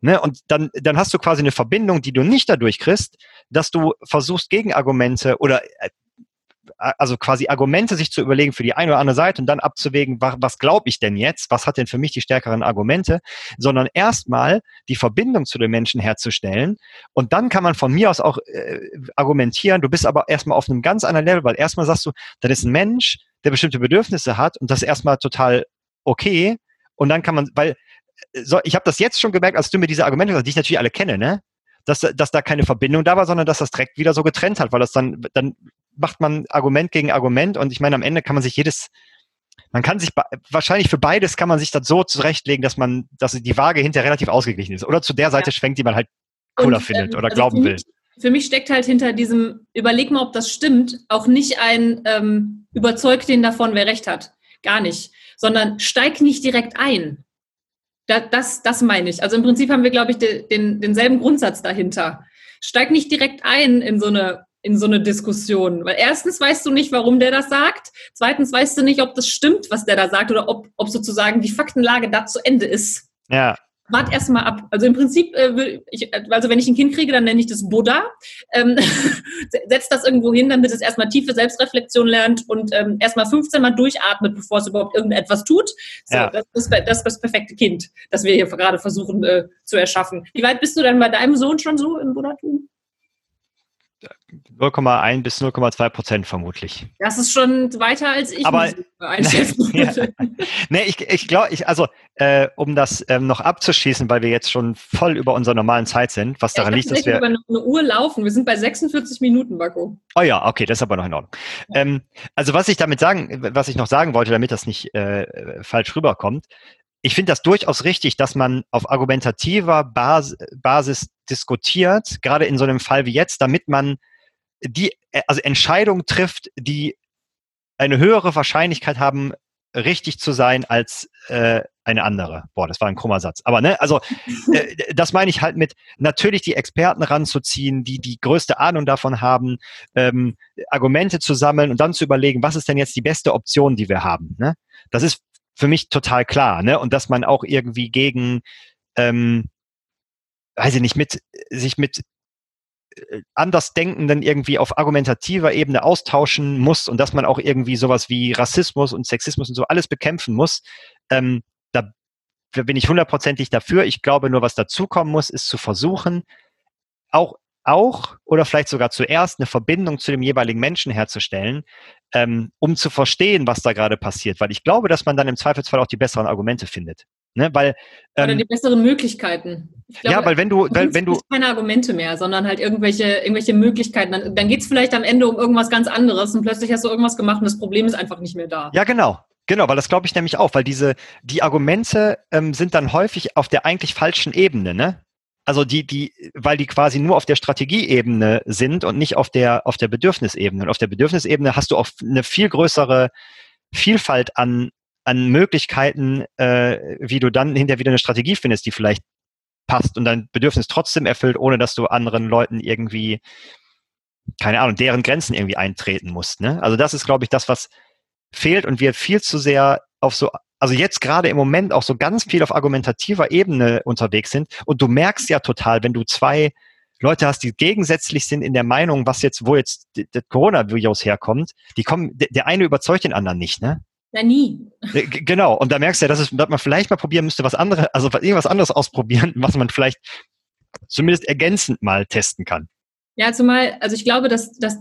Ne, und dann, dann hast du quasi eine Verbindung, die du nicht dadurch kriegst, dass du versuchst, Gegenargumente oder äh, also quasi Argumente sich zu überlegen für die eine oder andere Seite und dann abzuwägen, was, was glaube ich denn jetzt, was hat denn für mich die stärkeren Argumente, sondern erstmal die Verbindung zu den Menschen herzustellen. Und dann kann man von mir aus auch äh, argumentieren, du bist aber erstmal auf einem ganz anderen Level, weil erstmal sagst du, dann ist ein Mensch, der bestimmte Bedürfnisse hat und das ist erstmal total okay. Und dann kann man, weil äh, so, ich habe das jetzt schon gemerkt, als du mir diese Argumente, die ich natürlich alle kenne, ne? Dass, dass da keine Verbindung da war, sondern dass das direkt wieder so getrennt hat, weil das dann, dann macht man Argument gegen Argument und ich meine, am Ende kann man sich jedes, man kann sich wahrscheinlich für beides kann man sich das so zurechtlegen, dass man, dass die Waage hinter relativ ausgeglichen ist. Oder zu der Seite ja. schwenkt, die man halt cooler und, findet ähm, oder also glauben will. Für mich steckt halt hinter diesem, überleg mal, ob das stimmt, auch nicht ein ähm, überzeugt den davon, wer recht hat. Gar nicht. Sondern steig nicht direkt ein. Das, das, das meine ich. Also im Prinzip haben wir, glaube ich, de, den, denselben Grundsatz dahinter. Steig nicht direkt ein in so eine in so eine Diskussion. Weil erstens weißt du nicht, warum der das sagt. Zweitens weißt du nicht, ob das stimmt, was der da sagt, oder ob, ob sozusagen die Faktenlage da zu Ende ist. Ja. Wart erstmal ab. Also im Prinzip, äh, ich, also wenn ich ein Kind kriege, dann nenne ich das Buddha. Ähm, setzt das irgendwo hin, damit es erstmal tiefe Selbstreflexion lernt und ähm, erstmal 15 Mal durchatmet, bevor es überhaupt irgendetwas tut. So, ja. das, ist, das ist das perfekte Kind, das wir hier gerade versuchen äh, zu erschaffen. Wie weit bist du dann bei deinem Sohn schon so im Buddhatum? 0,1 bis 0,2 Prozent vermutlich. Das ist schon weiter als ich Aber, einschätzen würde. Ja. nee, ich, ich glaube, ich, also äh, um das ähm, noch abzuschließen, weil wir jetzt schon voll über unserer normalen Zeit sind, was daran ja, liegt, dass wir über eine Uhr laufen. Wir sind bei 46 Minuten, Marco. Oh ja, okay, das ist aber noch in Ordnung. Ja. Ähm, also was ich damit sagen, was ich noch sagen wollte, damit das nicht äh, falsch rüberkommt, ich finde das durchaus richtig, dass man auf argumentativer Bas Basis diskutiert, gerade in so einem Fall wie jetzt, damit man die, also Entscheidungen trifft, die eine höhere Wahrscheinlichkeit haben, richtig zu sein als äh, eine andere. Boah, das war ein krummer Satz. Aber ne, also äh, das meine ich halt mit natürlich die Experten ranzuziehen, die die größte Ahnung davon haben, ähm, Argumente zu sammeln und dann zu überlegen, was ist denn jetzt die beste Option, die wir haben. Ne? Das ist für mich total klar. Ne? Und dass man auch irgendwie gegen, ähm, weiß ich nicht, mit sich mit äh, Andersdenkenden irgendwie auf argumentativer Ebene austauschen muss und dass man auch irgendwie sowas wie Rassismus und Sexismus und so alles bekämpfen muss, ähm, da bin ich hundertprozentig dafür. Ich glaube nur, was dazukommen muss, ist zu versuchen, auch auch oder vielleicht sogar zuerst eine Verbindung zu dem jeweiligen Menschen herzustellen, ähm, um zu verstehen, was da gerade passiert. Weil ich glaube, dass man dann im Zweifelsfall auch die besseren Argumente findet. Ne, weil, ähm, Oder die besseren Möglichkeiten. Glaube, ja, weil wenn du, weil, wenn du keine Argumente mehr, sondern halt irgendwelche irgendwelche Möglichkeiten. Dann, dann geht es vielleicht am Ende um irgendwas ganz anderes und plötzlich hast du irgendwas gemacht und das Problem ist einfach nicht mehr da. Ja, genau. Genau, weil das glaube ich nämlich auch, weil diese die Argumente ähm, sind dann häufig auf der eigentlich falschen Ebene, ne? Also die die, weil die quasi nur auf der Strategieebene sind und nicht auf der auf der Bedürfnisebene. Und auf der Bedürfnisebene hast du auch eine viel größere Vielfalt an an Möglichkeiten, äh, wie du dann hinterher wieder eine Strategie findest, die vielleicht passt und dein Bedürfnis trotzdem erfüllt, ohne dass du anderen Leuten irgendwie, keine Ahnung, deren Grenzen irgendwie eintreten musst. Ne? Also das ist, glaube ich, das, was fehlt und wir viel zu sehr auf so, also jetzt gerade im Moment auch so ganz viel auf argumentativer Ebene unterwegs sind und du merkst ja total, wenn du zwei Leute hast, die gegensätzlich sind in der Meinung, was jetzt, wo jetzt das Coronavirus herkommt, die kommen, der eine überzeugt den anderen nicht, ne? Na nie. Äh, genau. Und da merkst du ja, dass, es, dass man vielleicht mal probieren müsste, was anderes, also irgendwas anderes ausprobieren, was man vielleicht zumindest ergänzend mal testen kann. Ja, zumal, also ich glaube, dass, dass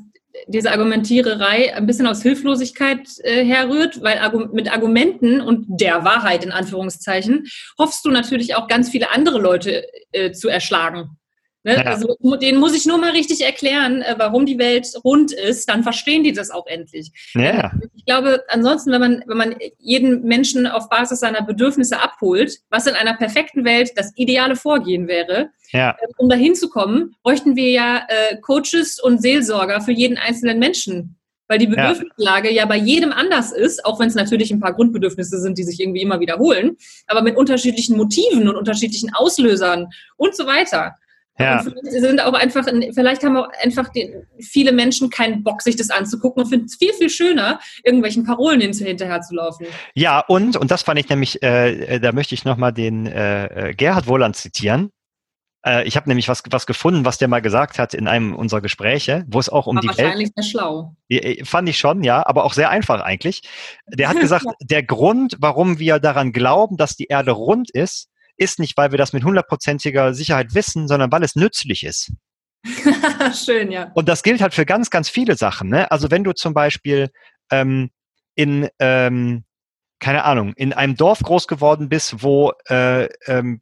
diese Argumentiererei ein bisschen aus Hilflosigkeit äh, herrührt, weil Argu mit Argumenten und der Wahrheit in Anführungszeichen hoffst du natürlich auch ganz viele andere Leute äh, zu erschlagen. Ne? Ja. Also denen muss ich nur mal richtig erklären, äh, warum die Welt rund ist, dann verstehen die das auch endlich. Ja. Ich glaube, ansonsten, wenn man, wenn man jeden Menschen auf Basis seiner Bedürfnisse abholt, was in einer perfekten Welt das ideale Vorgehen wäre, ja. Äh, um dahin zu kommen, bräuchten wir ja äh, Coaches und Seelsorger für jeden einzelnen Menschen weil die Bedürfnislage ja. ja bei jedem anders ist, auch wenn es natürlich ein paar Grundbedürfnisse sind, die sich irgendwie immer wiederholen, aber mit unterschiedlichen Motiven und unterschiedlichen Auslösern und so weiter. Ja. Und vielleicht sind auch einfach, vielleicht haben auch einfach die, viele Menschen keinen Bock, sich das anzugucken und finden es viel, viel schöner, irgendwelchen Parolen hinterher zu laufen. Ja, und, und das fand ich nämlich, äh, äh da möchte ich nochmal den äh, äh, Gerhard Wohland zitieren. Äh, ich habe nämlich was, was gefunden, was der mal gesagt hat in einem unserer Gespräche, wo es auch um War die wahrscheinlich Welt... Wahrscheinlich sehr schlau. Äh, fand ich schon, ja, aber auch sehr einfach eigentlich. Der hat gesagt, der Grund, warum wir daran glauben, dass die Erde rund ist, ist nicht, weil wir das mit hundertprozentiger Sicherheit wissen, sondern weil es nützlich ist. Schön, ja. Und das gilt halt für ganz, ganz viele Sachen. Ne? Also wenn du zum Beispiel ähm, in, ähm, keine Ahnung, in einem Dorf groß geworden bist, wo äh, ähm,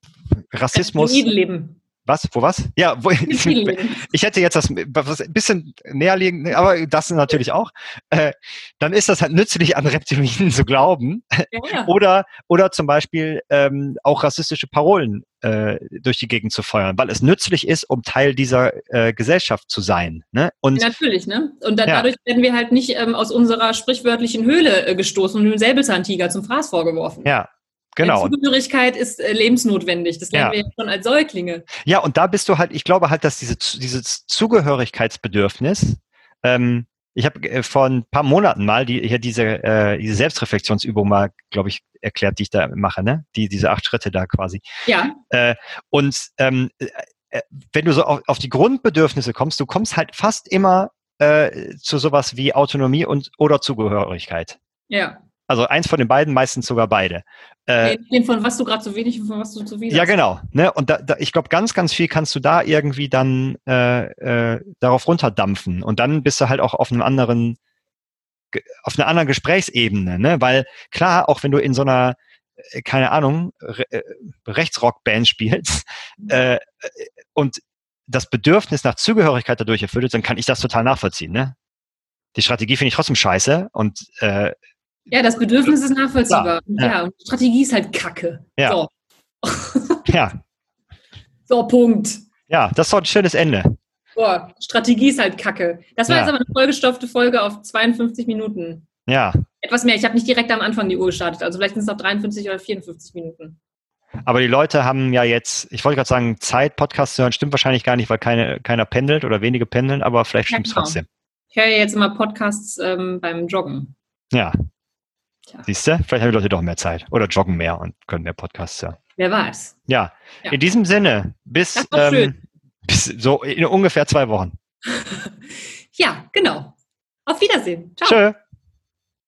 Rassismus. Leben. Was? Wo was? Ja, wo, ich hätte jetzt das ein bisschen näher liegen, aber das natürlich auch. Äh, dann ist das halt nützlich, an Reptilien zu glauben. Ja, ja. Oder, oder zum Beispiel ähm, auch rassistische Parolen äh, durch die Gegend zu feuern, weil es nützlich ist, um Teil dieser äh, Gesellschaft zu sein. Ne? Und, Natürlich, ne? Und da, ja. dadurch werden wir halt nicht ähm, aus unserer sprichwörtlichen Höhle äh, gestoßen und dem Säbelzahntiger zum Fraß vorgeworfen. Ja, Genau. Zugehörigkeit ist äh, lebensnotwendig. Das lernen ja. wir ja schon als Säuglinge. Ja, und da bist du halt, ich glaube halt, dass diese, dieses Zugehörigkeitsbedürfnis, ähm, ich habe äh, vor ein paar Monaten mal die, hier diese, äh, diese Selbstreflexionsübung mal, glaube ich, erklärt, die ich da mache, ne? Die, diese acht Schritte da quasi. Ja. Äh, und ähm, äh, wenn du so auf, auf die Grundbedürfnisse kommst, du kommst halt fast immer äh, zu sowas wie Autonomie und oder Zugehörigkeit. Ja. Also eins von den beiden, meistens sogar beide. Äh, von was du gerade zu wenig und von was du zu viel Ja, genau. Ne? Und da, da, ich glaube, ganz, ganz viel kannst du da irgendwie dann äh, äh, darauf runterdampfen. Und dann bist du halt auch auf einem anderen, auf einer anderen Gesprächsebene. Ne? Weil klar, auch wenn du in so einer, äh, keine Ahnung, Re äh, Rechtsrockband spielst äh, und das Bedürfnis nach Zugehörigkeit dadurch erfüllt ist, dann kann ich das total nachvollziehen. Ne? Die Strategie finde ich trotzdem scheiße und äh, ja, das Bedürfnis ist nachvollziehbar. Ja, ja. und Strategie ist halt Kacke. Ja. So. ja. So, Punkt. Ja, das ist doch ein schönes Ende. Boah, Strategie ist halt Kacke. Das war ja. jetzt aber eine vollgestopfte Folge auf 52 Minuten. Ja. Etwas mehr. Ich habe nicht direkt am Anfang die Uhr gestartet. Also vielleicht sind es noch 53 oder 54 Minuten. Aber die Leute haben ja jetzt, ich wollte gerade sagen, Zeit, Podcast zu hören, stimmt wahrscheinlich gar nicht, weil keine, keiner pendelt oder wenige pendeln, aber vielleicht stimmt es genau. trotzdem. Ich höre ja jetzt immer Podcasts ähm, beim Joggen. Ja. Siehst du? Vielleicht haben die Leute doch mehr Zeit oder joggen mehr und können mehr Podcasts hören. Wer weiß. Ja. Ja. In diesem Sinne, bis, ähm, bis so in ungefähr zwei Wochen. Ja, genau. Auf Wiedersehen. Ciao. Tschö.